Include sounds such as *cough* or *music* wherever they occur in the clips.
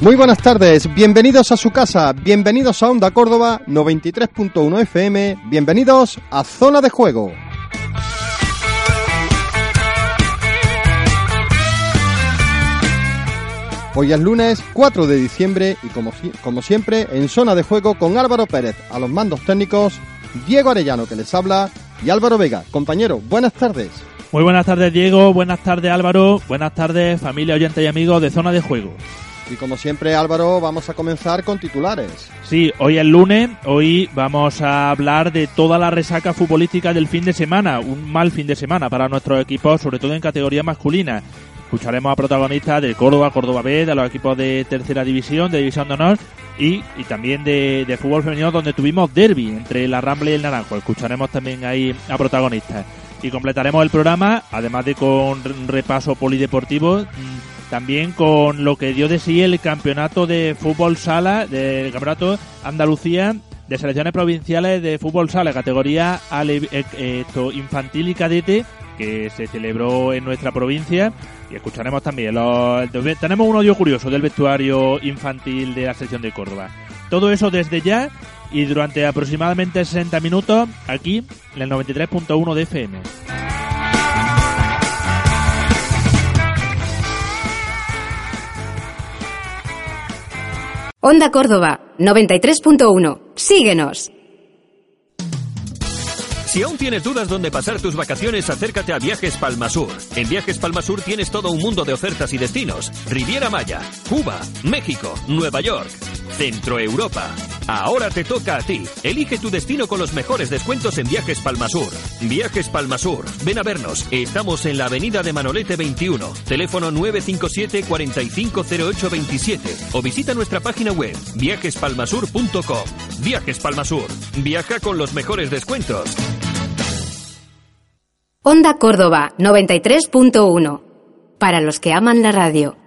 Muy buenas tardes, bienvenidos a su casa, bienvenidos a Onda Córdoba 93.1 FM, bienvenidos a Zona de Juego. Hoy es lunes 4 de diciembre y como, como siempre en Zona de Juego con Álvaro Pérez a los mandos técnicos, Diego Arellano que les habla y Álvaro Vega. Compañero, buenas tardes. Muy buenas tardes Diego, buenas tardes Álvaro, buenas tardes familia, oyentes y amigos de Zona de Juego. Y como siempre, Álvaro, vamos a comenzar con titulares. Sí, hoy es lunes, hoy vamos a hablar de toda la resaca futbolística del fin de semana, un mal fin de semana para nuestros equipos, sobre todo en categoría masculina. Escucharemos a protagonistas de Córdoba, Córdoba B, de los equipos de tercera división, de división de honor y, y también de, de, fútbol femenino donde tuvimos derby entre la Rambla y el Naranjo. Escucharemos también ahí a protagonistas. Y completaremos el programa, además de con repaso polideportivo, también con lo que dio de sí el campeonato de fútbol sala, del campeonato Andalucía de selecciones provinciales de fútbol sala, categoría infantil y cadete, que se celebró en nuestra provincia. Y escucharemos también, tenemos un audio curioso del vestuario infantil de la sección de Córdoba. Todo eso desde ya y durante aproximadamente 60 minutos aquí en el 93.1 de FM. Onda Córdoba, 93.1. Síguenos. Si aún tienes dudas dónde pasar tus vacaciones, acércate a Viajes Palmasur. En Viajes Palmasur tienes todo un mundo de ofertas y destinos. Riviera Maya, Cuba, México, Nueva York, Centro Europa. Ahora te toca a ti. Elige tu destino con los mejores descuentos en Viajes Palmasur. Viajes Palmasur. Ven a vernos. Estamos en la avenida de Manolete 21. Teléfono 957 450827 o visita nuestra página web viajespalmasur.com. Viajes Palmasur. Viaja con los mejores descuentos. Onda Córdoba 93.1. Para los que aman la radio.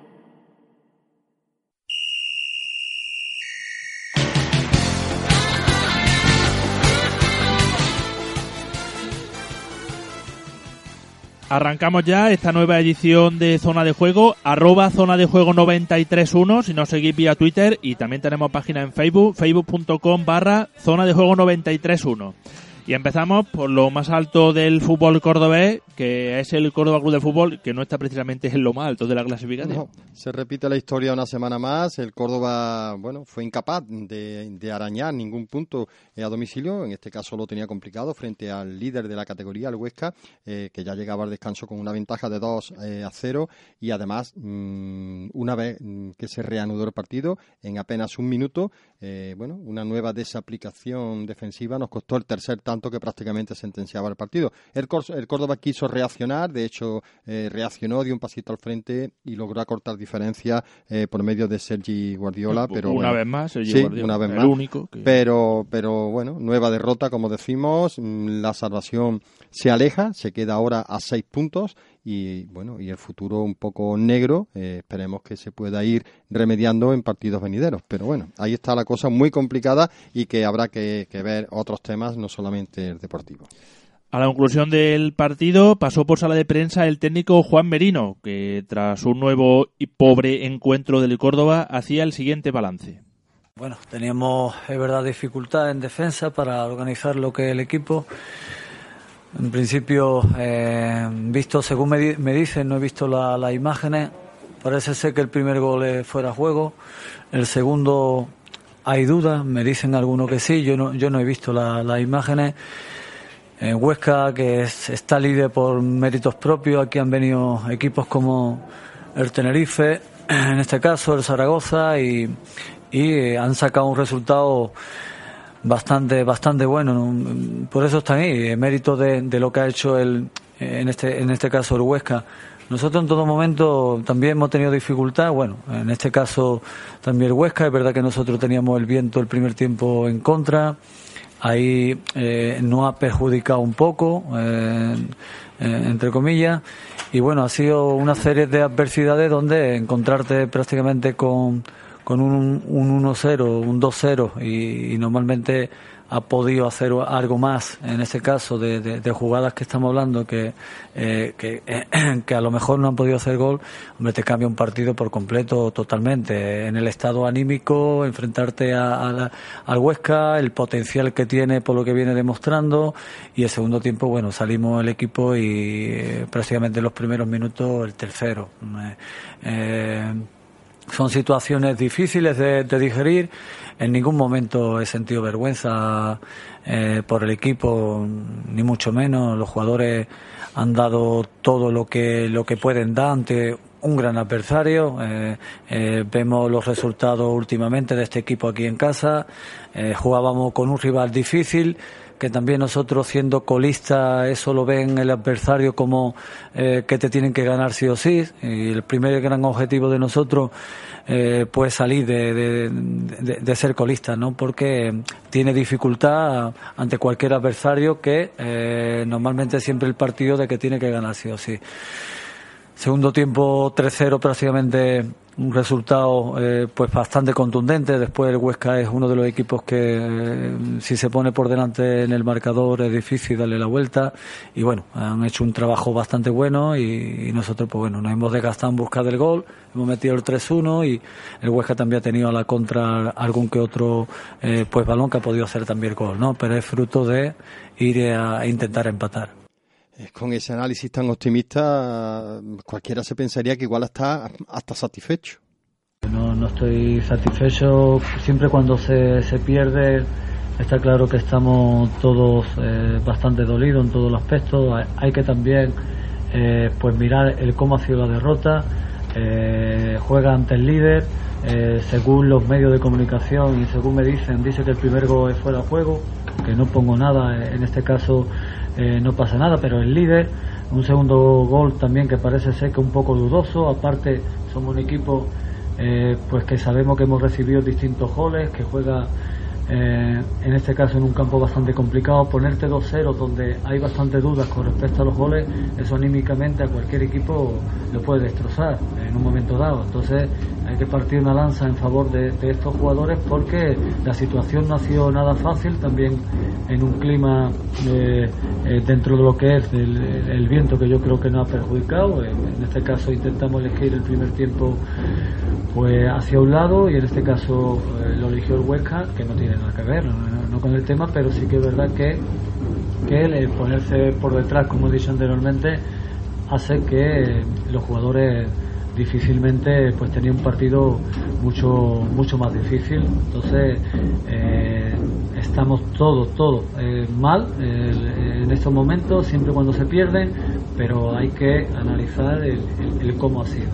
Arrancamos ya esta nueva edición de Zona de Juego, arroba Zona de Juego 931, si nos seguís vía Twitter y también tenemos página en Facebook, facebook.com barra Zona de Juego 931. Y empezamos por lo más alto del fútbol cordobés, que es el Córdoba Club de Fútbol, que no está precisamente en lo más alto de la clasificación. Se repite la historia una semana más. El Córdoba, bueno, fue incapaz de, de arañar ningún punto eh, a domicilio. En este caso lo tenía complicado frente al líder de la categoría, el Huesca, eh, que ya llegaba al descanso con una ventaja de 2 eh, a 0. Y además, mmm, una vez que se reanudó el partido, en apenas un minuto, eh, bueno, una nueva desaplicación defensiva nos costó el tercer tanto que prácticamente sentenciaba el partido. El, el Córdoba quiso reaccionar, de hecho eh, reaccionó, dio un pasito al frente y logró acortar diferencia eh, por medio de Sergi Guardiola, pero una bueno, vez más, Sergi sí, Guardiola, una vez el más. único. Que... Pero, pero bueno, nueva derrota, como decimos, la salvación se aleja, se queda ahora a seis puntos y bueno y el futuro un poco negro eh, esperemos que se pueda ir remediando en partidos venideros pero bueno ahí está la cosa muy complicada y que habrá que, que ver otros temas no solamente el deportivo a la conclusión del partido pasó por sala de prensa el técnico Juan Merino, que tras un nuevo y pobre encuentro del Córdoba hacía el siguiente balance. Bueno, teníamos, es verdad, dificultad en defensa para organizar lo que el equipo. En principio, eh, visto según me, di me, dicen, no he visto las la imágenes. Parece ser que el primer gol fuera juego. El segundo hay dudas, me dicen algunos que sí. Yo no, yo no he visto las la imágenes. En Huesca, que es, está líder por méritos propios, aquí han venido equipos como el Tenerife, en este caso el Zaragoza, y, y han sacado un resultado bastante bastante bueno. ¿no? Por eso están ahí, en mérito de, de, lo que ha hecho el, en este en este caso el Huesca. Nosotros en todo momento también hemos tenido dificultad, bueno, en este caso también el Huesca, es verdad que nosotros teníamos el viento el primer tiempo en contra, ahí eh, nos ha perjudicado un poco, eh, eh, entre comillas, y bueno, ha sido una serie de adversidades donde encontrarte prácticamente con, con un, un 1-0, un 2-0 y, normalmente ha podido hacer algo más en ese caso de, jugadas que estamos hablando que, eh, *clears throat* que, a lo mejor no han podido hacer gol, hombre, te cambia un partido por completo totalmente. En el estado anímico, enfrentarte a, al Huesca, el potencial que tiene por lo que viene demostrando y el segundo tiempo, bueno, salimos el equipo y eh, prácticamente los primeros minutos el tercero. Son situaciones difíciles de, digerir. En ningún momento he sentido vergüenza eh, por el equipo, ni mucho menos. Los jugadores han dado todo lo que, lo que pueden dar ante un gran adversario. Eh, eh, vemos los resultados últimamente de este equipo aquí en casa. jugábamos con un rival difícil que también nosotros siendo colistas eso lo ven el adversario como eh, que te tienen que ganar sí o sí. Y el primer gran objetivo de nosotros eh, pues salir de, de, ser colista no porque tiene dificultad ante cualquier adversario que eh, normalmente siempre el partido de que tiene que ganar sí o sí. Segundo tiempo 3-0 prácticamente un resultado eh, pues bastante contundente. Después el Huesca es uno de los equipos que eh, si se pone por delante en el marcador es difícil darle la vuelta y bueno, han hecho un trabajo bastante bueno y, nosotros pues bueno, nos hemos desgastado en busca del gol, hemos metido el 3-1 y el Huesca también ha tenido a la contra algún que otro eh, pues balón que ha podido hacer también el gol, ¿no? Pero es fruto de ir a intentar empatar. Eh, con ese análisis tan optimista, cualquiera se pensaría que igual está hasta satisfecho. No, no estoy satisfecho. Siempre cuando se, se pierde, está claro que estamos todos eh, bastante dolidos en todos los aspectos. Hay, que también eh, pues mirar el cómo ha sido la derrota. juega ante el líder. según los medios de comunicación y según me dicen, dice que el primer gol es fuera de juego, que no pongo nada, en este caso eh, no pasa nada, pero el líder, un segundo gol también que parece ser que un poco dudoso, aparte somos un equipo eh, pues que sabemos que hemos recibido distintos goles, que juega eh, en este caso en un campo bastante complicado, ponerte 2-0 donde hay bastante dudas con respecto a los goles, eso anímicamente a cualquier equipo lo puede destrozar en un momento dado. Entonces hay que partir una lanza en favor de, estos jugadores porque la situación no ha sido nada fácil, también en un clima eh, eh, dentro de lo que es el, viento que yo creo que no ha perjudicado. En, este caso intentamos elegir el primer tiempo pues hacia un lado y en este caso lo eligió el Huesca, que no tiene nada que ver, no, con el tema, pero sí que es verdad que, que el ponerse por detrás, como he dicho anteriormente, hace que los jugadores difícilmente pues tenían un partido mucho mucho más difícil entonces eh, estamos todos todos eh, mal en estos momentos siempre cuando se pierden pero hay que analizar el, cómo ha sido.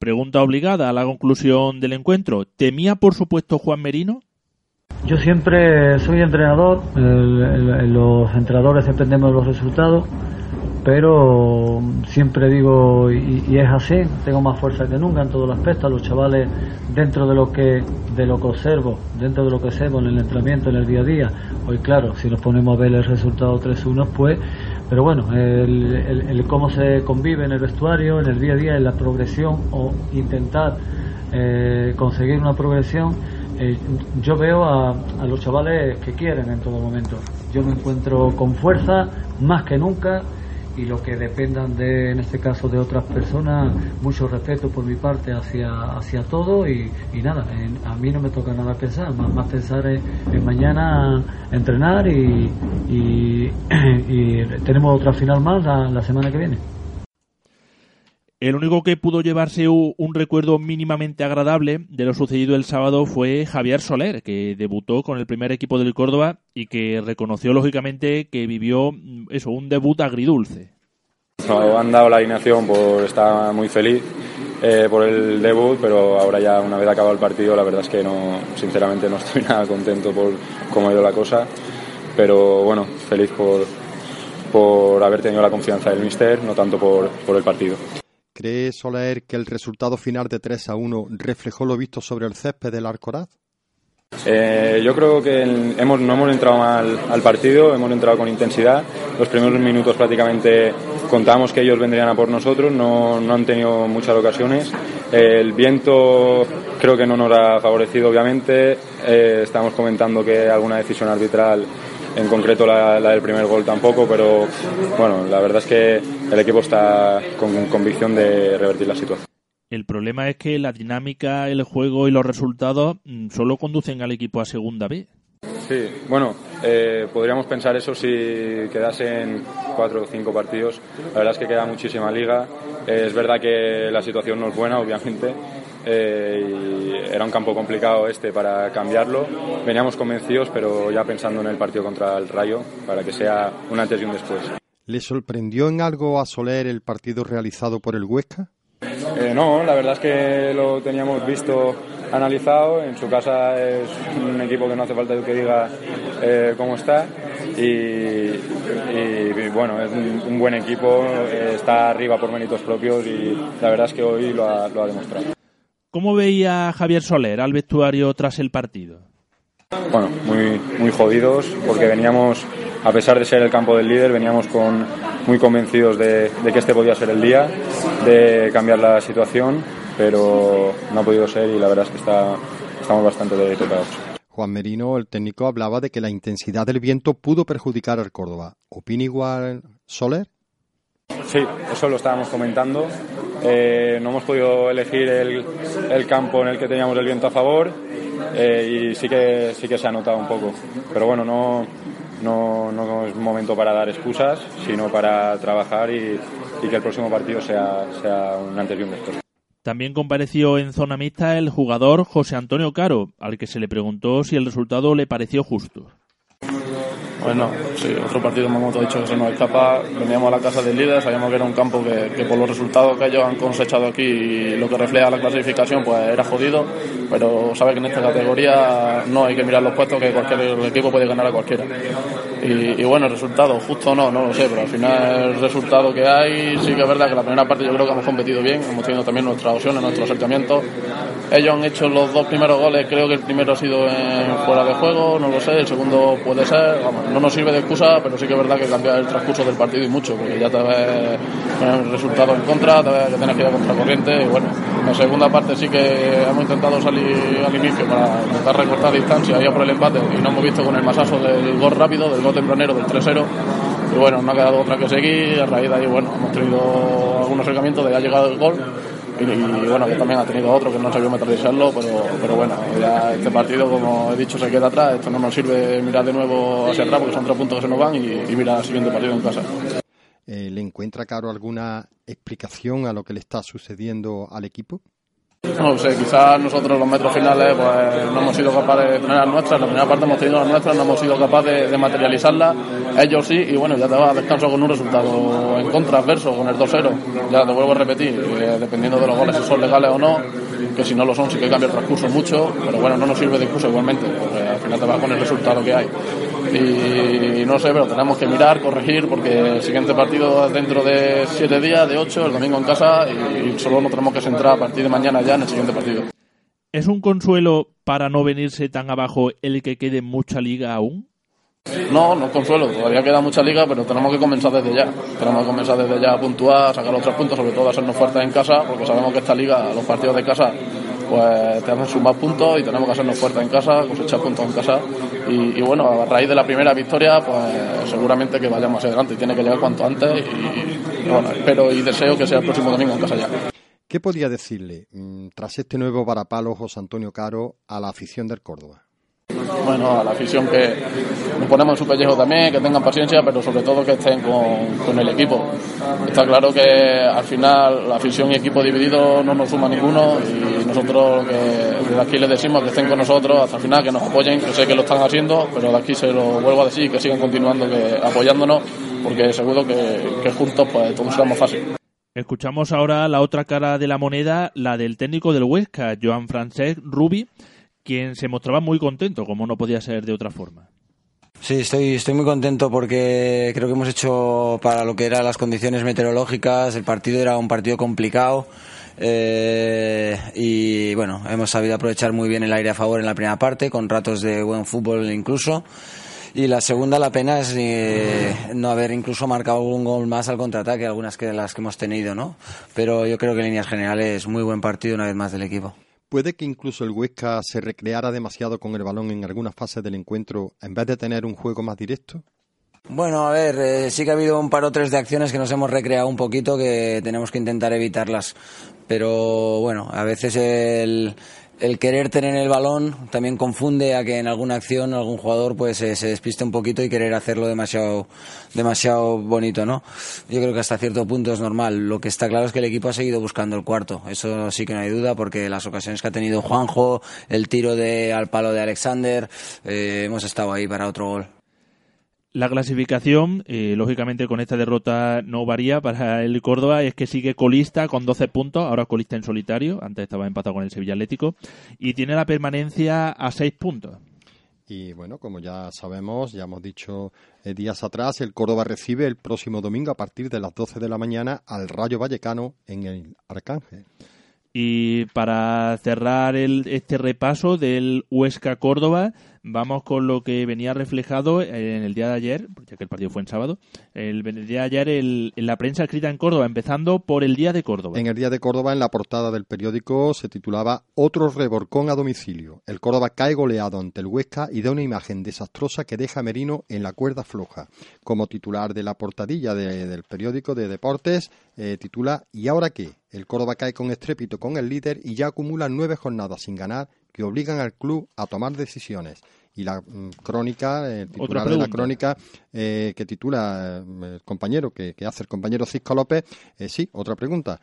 Pregunta obligada a la conclusión del encuentro. ¿Temía, por supuesto, Juan Merino? Yo siempre soy entrenador, los entrenadores dependemos de los resultados, pero siempre digo, y, es así, tengo más fuerza que nunca en todos los aspectos, los chavales dentro de lo que de lo que observo, dentro de lo que observo en el entrenamiento, en el día a día, hoy claro, si nos ponemos a ver el resultado 3-1, pues pero bueno, el, cómo se convive en el vestuario, en el día a día, en la progresión o intentar eh, conseguir una progresión, eh, yo veo a, a, los chavales que quieren en todo momento. Yo me encuentro con fuerza más que nunca y lo que dependan de, en este caso, de otras personas, mucho respeto por mi parte hacia, hacia todo y, nada, a mí no me toca nada pensar, más, más pensar en, mañana entrenar y, *clears throat* y, tenemos otra final más la semana que viene. El único que pudo llevarse un recuerdo mínimamente agradable de lo sucedido el sábado fue Javier Soler, que debutó con el primer equipo del Córdoba y que reconoció lógicamente que vivió mm, eso, un debut agridulce. No, han dado la alineación por estar muy feliz eh, por el debut, pero ahora ya una vez acabado el partido, la verdad es que no, sinceramente no estoy *laughs* nada contento por cómo ha ido la cosa, pero bueno, feliz por, por haber tenido la confianza del míster, no tanto por, por el partido. ¿Cree Soler que el resultado final de 3 a 1 reflejó lo visto sobre el césped del Alcoraz? Eh, yo creo que hemos, no hemos entrado mal al partido, hemos entrado con intensidad. Los primeros minutos prácticamente contábamos que ellos vendrían a por nosotros, no, no han tenido muchas ocasiones. el viento creo que no nos ha favorecido, obviamente. Eh, estamos comentando que alguna decisión arbitral, en concreto la, la, del primer gol tampoco, pero bueno, la verdad es que el equipo está con convicción de revertir la situación. El problema es que la dinámica, el juego y los resultados mm, solo conducen al equipo a segunda B. Sí, bueno, eh, podríamos pensar eso si quedasen cuatro o cinco partidos. La verdad es que queda muchísima liga. Eh, es verdad que la situación no es buena, obviamente. Eh, y era un campo complicado este para cambiarlo. Veníamos convencidos, pero ya pensando en el partido contra el Rayo, para que sea un antes y un después. ¿Le sorprendió en algo a Soler el partido realizado por el Huesca? Eh, no, la verdad es que lo teníamos visto, analizado. En su casa es un equipo que no hace falta que diga eh, cómo está. Y, bueno, es un, buen equipo, está arriba por méritos propios y la verdad es que hoy lo ha, lo ha demostrado. ¿Cómo veía Javier Soler al vestuario tras el partido? Bueno, muy, muy jodidos porque veníamos, a pesar de ser el campo del líder, veníamos con muy convencidos de, que este podía ser el día, de cambiar la situación, pero no ha podido ser y la verdad es que está, estamos bastante tocados. Juan Merino, el técnico, hablaba de que la intensidad del viento pudo perjudicar al Córdoba. ¿Opina igual Soler? Sí, eso lo estábamos comentando. Eh, no hemos podido elegir el, el, campo en el que teníamos el viento a favor eh, y sí que, sí que se ha notado un poco. Pero bueno, no, no, no es momento para dar excusas, sino para trabajar y, que el próximo partido sea, sea un antes y un después. También compareció en zona mixta el jugador José Antonio Caro, al que se le preguntó si el resultado le pareció justo. Bueno, sí, otro partido hemos dicho que se nos escapa. Veníamos a la casa del líder, sabíamos que era un campo que, por los resultados que ellos han cosechado aquí y lo que refleja la clasificación, pues era jodido. Pero sabe que en esta categoría no hay que mirar los puestos, que cualquier equipo puede ganar a cualquiera. Y, bueno, el resultado, justo no, no lo sé, pero al final el resultado que hay, sí que es verdad que la primera parte yo creo que hemos competido bien, hemos tenido también nuestras opciones, nuestros acercamientos. Ellos han hecho los dos primeros goles, creo que el primero ha sido en fuera de juego, no lo sé, el segundo puede ser, vamos, no nos sirve de excusa, pero sí que es verdad que cambia el transcurso del partido y mucho, porque ya te ves el resultado en contra, te ves que tienes que ir a contracorriente y bueno, en la segunda parte sí que hemos intentado salir al inicio para intentar recortar distancia y por el empate y no hemos visto con el masazo del gol rápido, del gol tempranero, del 3-0 y bueno, no ha quedado otra que seguir, a raíz de ahí bueno, hemos tenido algunos acercamientos de ha llegado el gol y, bueno, que también ha tenido otro que no sabió materializarlo, pero, pero bueno, ya este partido, como he dicho, se queda atrás. Esto no nos sirve mirar de nuevo hacia atrás porque son tres puntos que se nos van y, y mirar al siguiente partido en casa. Eh, ¿Le encuentra, Caro, alguna explicación a lo que le está sucediendo al equipo? No sé, quizás nosotros los metros finales pues no hemos sido capaces de tener las nuestras, la primera parte hemos tenido las nuestras, no hemos sido capaces de, materializarlas, ellos sí, y bueno, ya te vas a descanso con un resultado en contra, adverso, con el 2-0, ya te vuelvo a repetir, eh, dependiendo de los goles si son legales o no, que si no lo son sí que cambia el transcurso mucho, pero bueno, no nos sirve de excusa igualmente, porque al final te vas con el resultado que hay y no sé, pero tenemos que mirar, corregir, porque el siguiente partido es dentro de siete días, de ocho, el domingo en casa, y solo nos tenemos que centrar a partir de mañana ya en el siguiente partido. ¿Es un consuelo para no venirse tan abajo el que quede mucha liga aún? No, no es consuelo, todavía queda mucha liga, pero tenemos que comenzar desde ya. Tenemos que comenzar desde ya a puntuar, a sacar los tres puntos, sobre todo a hacernos fuertes en casa, porque sabemos que esta liga, los partidos de casa, pues tenemos que sumar puntos y tenemos que hacernos fuertes en casa, cosechar puntos en casa. Y, bueno, a raíz de la primera victoria, pues seguramente que vayamos hacia adelante. Tiene que llegar cuanto antes y, bueno, espero y deseo que sea el próximo domingo en casa ya. ¿Qué podría decirle, mm, tras este nuevo varapalo, José Antonio Caro, a la afición del Córdoba? Bueno, a la afición que nos ponemos en su pellejo también, que tengan paciencia, pero sobre todo que estén con, el equipo. Está claro que al final la afición y equipo dividido no nos suma ninguno y nosotros que desde aquí les decimos que estén con nosotros hasta el final, que nos apoyen, que sé que lo están haciendo, pero de aquí se lo vuelvo a decir, que sigan continuando, que apoyándonos, porque seguro que, juntos pues todo será más fácil. Escuchamos ahora la otra cara de la moneda, la del técnico del Huesca, Joan Francesc Rubi, quien se mostraba muy contento, como no podía ser de otra forma. Sí, estoy, estoy muy contento porque creo que hemos hecho para lo que eran las condiciones meteorológicas, el partido era un partido complicado. Eh, y bueno, hemos sabido aprovechar muy bien el aire a favor en la primera parte, con ratos de buen fútbol incluso. Y la segunda, la pena es eh, no haber incluso marcado algún gol más al contraataque, algunas que las que hemos tenido, ¿no? Pero yo creo que en líneas generales, muy buen partido una vez más del equipo. ¿Puede que incluso el Huesca se recreara demasiado con el balón en algunas fases del encuentro en vez de tener un juego más directo? Bueno, a ver, eh, sí que ha habido un par o tres de acciones que nos hemos recreado un poquito que tenemos que intentar evitarlas. Pero bueno, a veces el, el querer tener el balón también confunde a que en alguna acción algún jugador pues se despiste un poquito y querer hacerlo demasiado demasiado bonito, ¿no? Yo creo que hasta cierto punto es normal. Lo que está claro es que el equipo ha seguido buscando el cuarto. Eso sí que no hay duda porque las ocasiones que ha tenido Juanjo, el tiro de al palo de Alexander, eh, hemos estado ahí para otro gol. La clasificación, eh, lógicamente con esta derrota no varía para el Córdoba, es que sigue colista con 12 puntos, ahora colista en solitario, antes estaba empatado con el Sevilla Atlético, y tiene la permanencia a 6 puntos. Y bueno, como ya sabemos, ya hemos dicho eh, días atrás, el Córdoba recibe el próximo domingo a partir de las 12 de la mañana al Rayo Vallecano en el Arcángel. Y para cerrar el, este repaso del Huesca Córdoba, vamos con lo que venía reflejado en el día de ayer, ya que el partido fue en sábado, el, día de ayer en la prensa escrita en Córdoba, empezando por el Día de Córdoba. En el Día de Córdoba, en la portada del periódico, se titulaba Otro reborcón a domicilio. El Córdoba cae goleado ante el Huesca y da una imagen desastrosa que deja a Merino en la cuerda floja. Como titular de la portadilla del periódico de deportes, eh, titula ¿Y ahora qué? El Córdoba cae con estrépito con el líder y ya acumula nueve jornadas sin ganar que obligan al club a tomar decisiones. Y la mm, crónica, el titular de la crónica eh, que titula mm, el compañero, que, hace el compañero Cisco López, eh, sí, otra pregunta.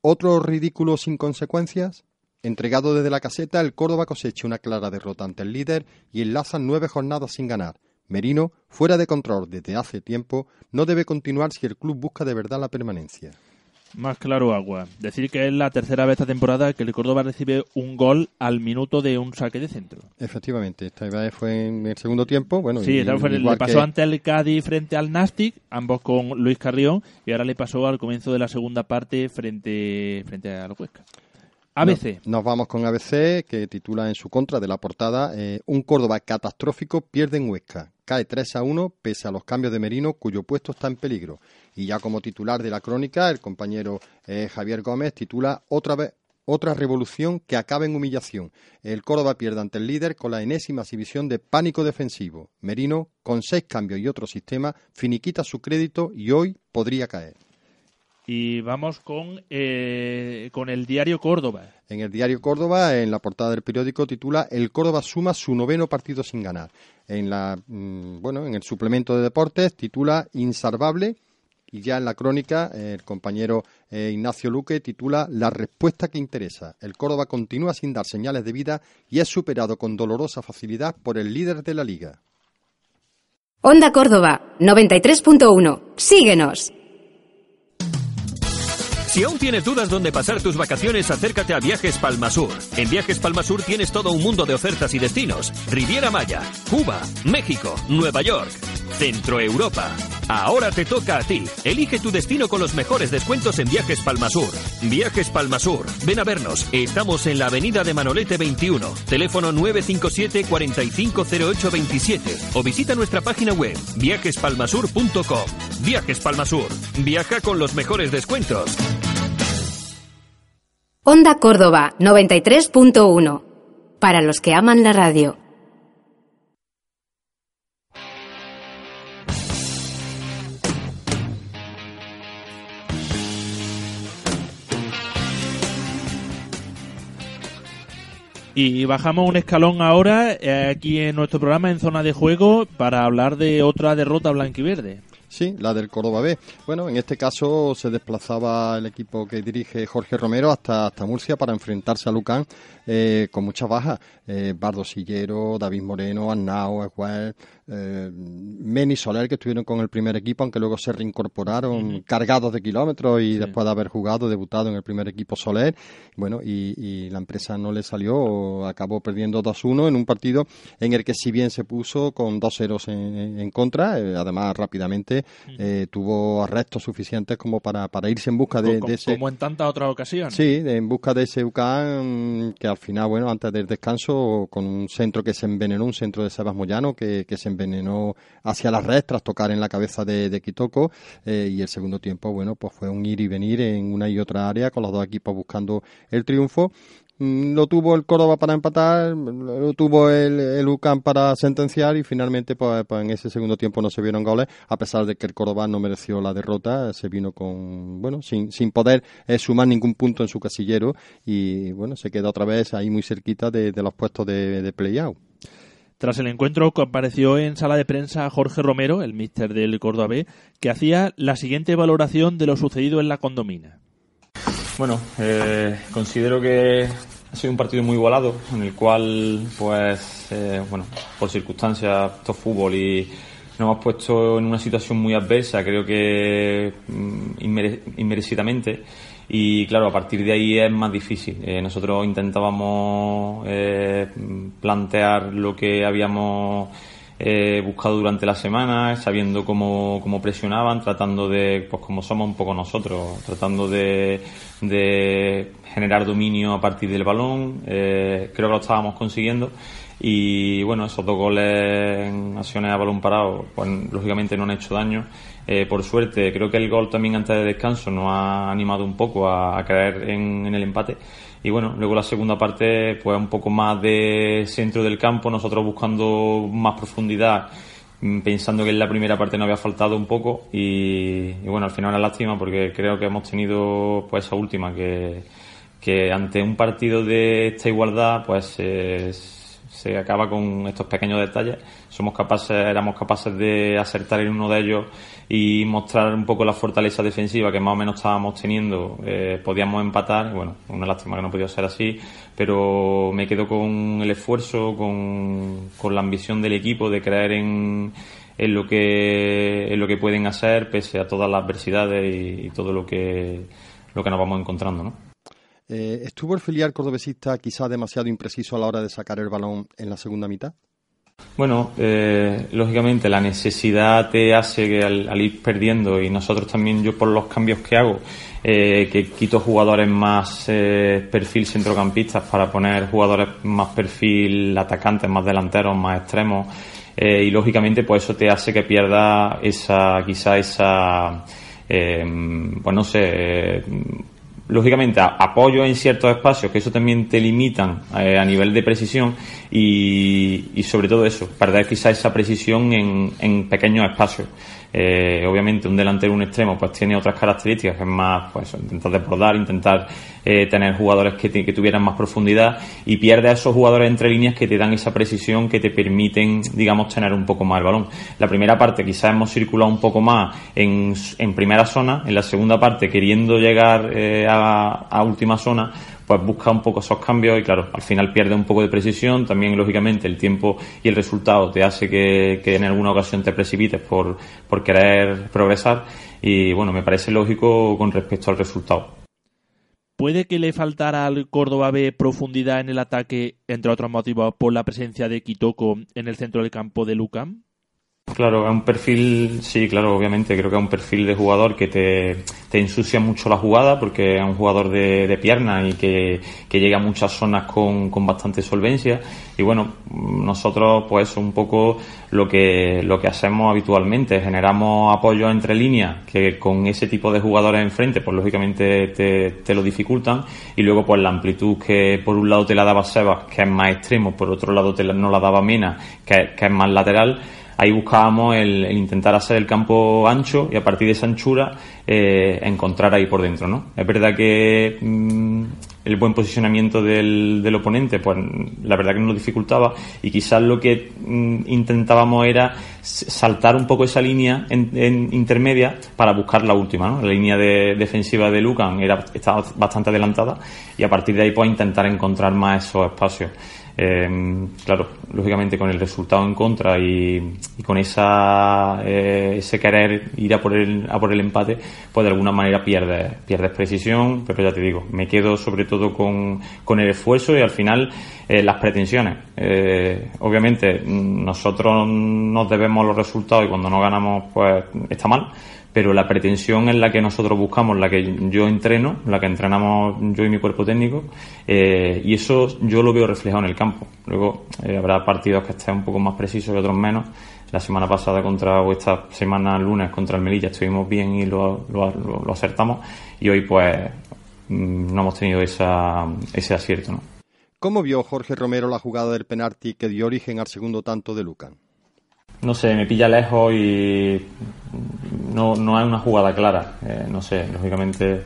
¿Otro ridículo sin consecuencias? Entregado desde la caseta, el Córdoba cosecha una clara derrota ante el líder y enlaza nueve jornadas sin ganar. Merino, fuera de control desde hace tiempo, no debe continuar si el club busca de verdad la permanencia. Más claro agua. Decir que es la tercera vez esta temporada que el Córdoba recibe un gol al minuto de un saque de centro. Efectivamente, esta vez fue en el segundo tiempo. Bueno, sí, le pasó ante el Cádiz frente al Nastic, ambos con Luis Carrión, y ahora le pasó al comienzo de la segunda parte frente, frente a los Huesca. ABC. Nos, vamos con ABC, que titula en su contra de la portada eh, Un Córdoba catastrófico pierde en Huesca. Cae 3 a 1 pese a los cambios de Merino, cuyo puesto está en peligro. Y ya como titular de la crónica, el compañero eh, Javier Gómez titula Otra vez otra revolución que acaba en humillación. El Córdoba pierde ante el líder con la enésima exhibición de pánico defensivo. Merino, con seis cambios y otro sistema, finiquita su crédito y hoy podría caer. Y vamos con, eh, con el diario Córdoba. En el diario Córdoba, en la portada del periódico, titula El Córdoba suma su noveno partido sin ganar. En la, mm, bueno, en el suplemento de deportes titula Insalvable. Y ya en la crónica, el compañero eh, Ignacio Luque titula La respuesta que interesa. El Córdoba continúa sin dar señales de vida y es superado con dolorosa facilidad por el líder de la liga. Onda Córdoba, 93.1. Síguenos. Si aún tienes dudas dónde pasar tus vacaciones, acércate a Viajes Palmasur. En Viajes Palmasur tienes todo un mundo de ofertas y destinos. Riviera Maya, Cuba, México, Nueva York, Centro Europa. Ahora te toca a ti. Elige tu destino con los mejores descuentos en Viajes Palmasur. Viajes Palmasur. Ven a vernos. Estamos en la avenida de Manolete 21. Teléfono 957 450827 o visita nuestra página web viajespalmasur.com. Viajes Palmasur. Viaja con los mejores descuentos. Onda Córdoba 93.1. Para los que aman la radio. Y bajamos un escalón ahora eh, aquí en nuestro programa en zona de juego para hablar de otra derrota blanquiverde. Sí, la del Córdoba B. Bueno, en este caso se desplazaba el equipo que dirige Jorge Romero hasta, hasta Murcia para enfrentarse a Lucán eh, con muchas bajas. Eh, Bardo Sillero, David Moreno, Arnau, Esguel, eh, Meni Soler, que estuvieron con el primer equipo, aunque luego se reincorporaron cargados de kilómetros y después de haber jugado, debutado en el primer equipo Soler. Bueno, y, la empresa no le salió, acabó perdiendo 2-1 en un partido en el que si bien se puso con dos ceros en, contra, eh, además rápidamente eh, tuvo arrestos suficientes como para, para irse en busca de, ese... Como en tantas otras ocasiones. Sí, en busca de ese UCAN que al final, bueno, antes del descanso, con un centro que se envenenó, un centro de Sebas Moyano que, que se envenenó hacia la red tras tocar en la cabeza de, de Kitoko eh, y el segundo tiempo, bueno, pues fue un ir y venir en una y otra área con los dos equipos buscando el triunfo mm, lo tuvo el Córdoba para empatar, lo tuvo el, el para sentenciar y finalmente pues, pues, en ese segundo tiempo no se vieron goles, a pesar de que el Córdoba no mereció la derrota, se vino con, bueno, sin, sin poder eh, sumar ningún punto en su casillero y bueno, se queda otra vez ahí muy cerquita de, los puestos de, de play-out. Tras el encuentro compareció en sala de prensa Jorge Romero, el míster del Córdoba B, que hacía la siguiente valoración de lo sucedido en la condomina. Bueno, eh, considero que ha sido un partido muy igualado, en el cual, pues, eh, bueno, por circunstancias, esto es fútbol y nos hemos puesto en una situación muy adversa, creo que mm, inmerecidamente y claro, a partir de ahí es más difícil. Eh, nosotros intentábamos eh, plantear lo que habíamos eh, buscado durante la semana, sabiendo cómo, cómo, presionaban, tratando de, pues como somos un poco nosotros, tratando de, de generar dominio a partir del balón. creo que lo estábamos consiguiendo. Y bueno, esos dos goles en acciones a balón parado, pues lógicamente no han hecho daño eh, por suerte, creo que el gol también antes de descanso nos ha animado un poco a, caer en, el empate. Y bueno, luego la segunda parte, pues un poco más de centro del campo, nosotros buscando más profundidad, mm, pensando que en la primera parte no había faltado un poco. Y, bueno, al final una lástima porque creo que hemos tenido pues esa última que, que ante un partido de esta igualdad, pues se acaba con estos pequeños detalles. Somos capaces, éramos capaces de acertar en uno de ellos y mostrar un poco la fortaleza defensiva que más o menos estábamos teniendo, eh, podíamos empatar. Bueno, una lástima que no podía ser así, pero me quedo con el esfuerzo, con, con la ambición del equipo de creer en, en lo que en lo que pueden hacer pese a todas las adversidades y, todo lo que lo que nos vamos encontrando, ¿no? Eh, ¿Estuvo el filial cordobesista quizá demasiado impreciso a la hora de sacar el balón en la segunda mitad? Bueno, eh, lógicamente la necesidad te hace que al, ir perdiendo y nosotros también yo por los cambios que hago, eh, que quito jugadores más eh, perfil centrocampistas para poner jugadores más perfil atacantes, más delanteros, más extremos y lógicamente pues eso te hace que pierda esa, quizá esa, pues no sé lógicamente apoyo en ciertos espacios que eso también te limitan eh, a nivel de precisión y, y, sobre todo eso, perder quizá esa precisión en, en pequeños espacios. Eh, obviamente un delantero, un extremo, pues tiene otras características que es más, pues intentar desbordar, intentar eh, tener jugadores que, que, tuvieran más profundidad y pierde a esos jugadores entre líneas que te dan esa precisión que te permiten, digamos, tener un poco más el balón. La primera parte quizás hemos circulado un poco más en, en primera zona, en la segunda parte queriendo llegar eh, a, a última zona, pues busca un poco esos cambios y claro, al final pierde un poco de precisión, también lógicamente el tiempo y el resultado te hace que, en alguna ocasión te precipites por, querer progresar y bueno, me parece lógico con respecto al resultado. ¿Puede que le faltara al Córdoba B profundidad en el ataque, entre otros motivos, por la presencia de Kitoko en el centro del campo de Lucam? Claro, es un perfil, sí, claro, obviamente, creo que es un perfil de jugador que te, te ensucia mucho la jugada porque es un jugador de, de pierna y que, que, llega a muchas zonas con, con bastante solvencia. Y bueno, nosotros, pues, un poco lo que, lo que hacemos habitualmente, generamos apoyo entre líneas que con ese tipo de jugadores enfrente, pues lógicamente te, te lo dificultan. Y luego, pues, la amplitud que por un lado te la daba Sebas, que es más extremo, por otro lado te la, no la daba Mena, que, que es más lateral ahí buscábamos el, intentar hacer el campo ancho y a partir de esa anchura eh, encontrar ahí por dentro, ¿no? Es verdad que mm, el buen posicionamiento del, del oponente, pues la verdad que nos dificultaba y quizás lo que mm, intentábamos era saltar un poco esa línea en, intermedia para buscar la última, ¿no? La línea de, defensiva de Lucan era, estaba bastante adelantada y a partir de ahí pues intentar encontrar más esos espacios. Eh, claro, lógicamente con el resultado en contra y, con esa, eh, ese querer ir a por, el, a por el empate, pues de alguna manera pierdes, pierdes precisión, pero ya te digo, me quedo sobre todo con, con el esfuerzo y al final eh, las pretensiones. Eh, obviamente nosotros nos debemos los resultados y cuando no ganamos pues está mal, pero la pretensión es la que nosotros buscamos, la que yo entreno, la que entrenamos yo y mi cuerpo técnico, eh, y eso yo lo veo reflejado en el campo. Luego eh, habrá partidos que estén un poco más precisos y otros menos. La semana pasada contra, o esta semana lunes contra el Melilla estuvimos bien y lo, acertamos, y hoy pues mm, no hemos tenido ese acierto. ¿Cómo vio Jorge Romero la jugada del penalti que dio origen al segundo tanto de Lucan? No sé, me pilla lejos y no, no hay una jugada clara. Eh, no sé, lógicamente,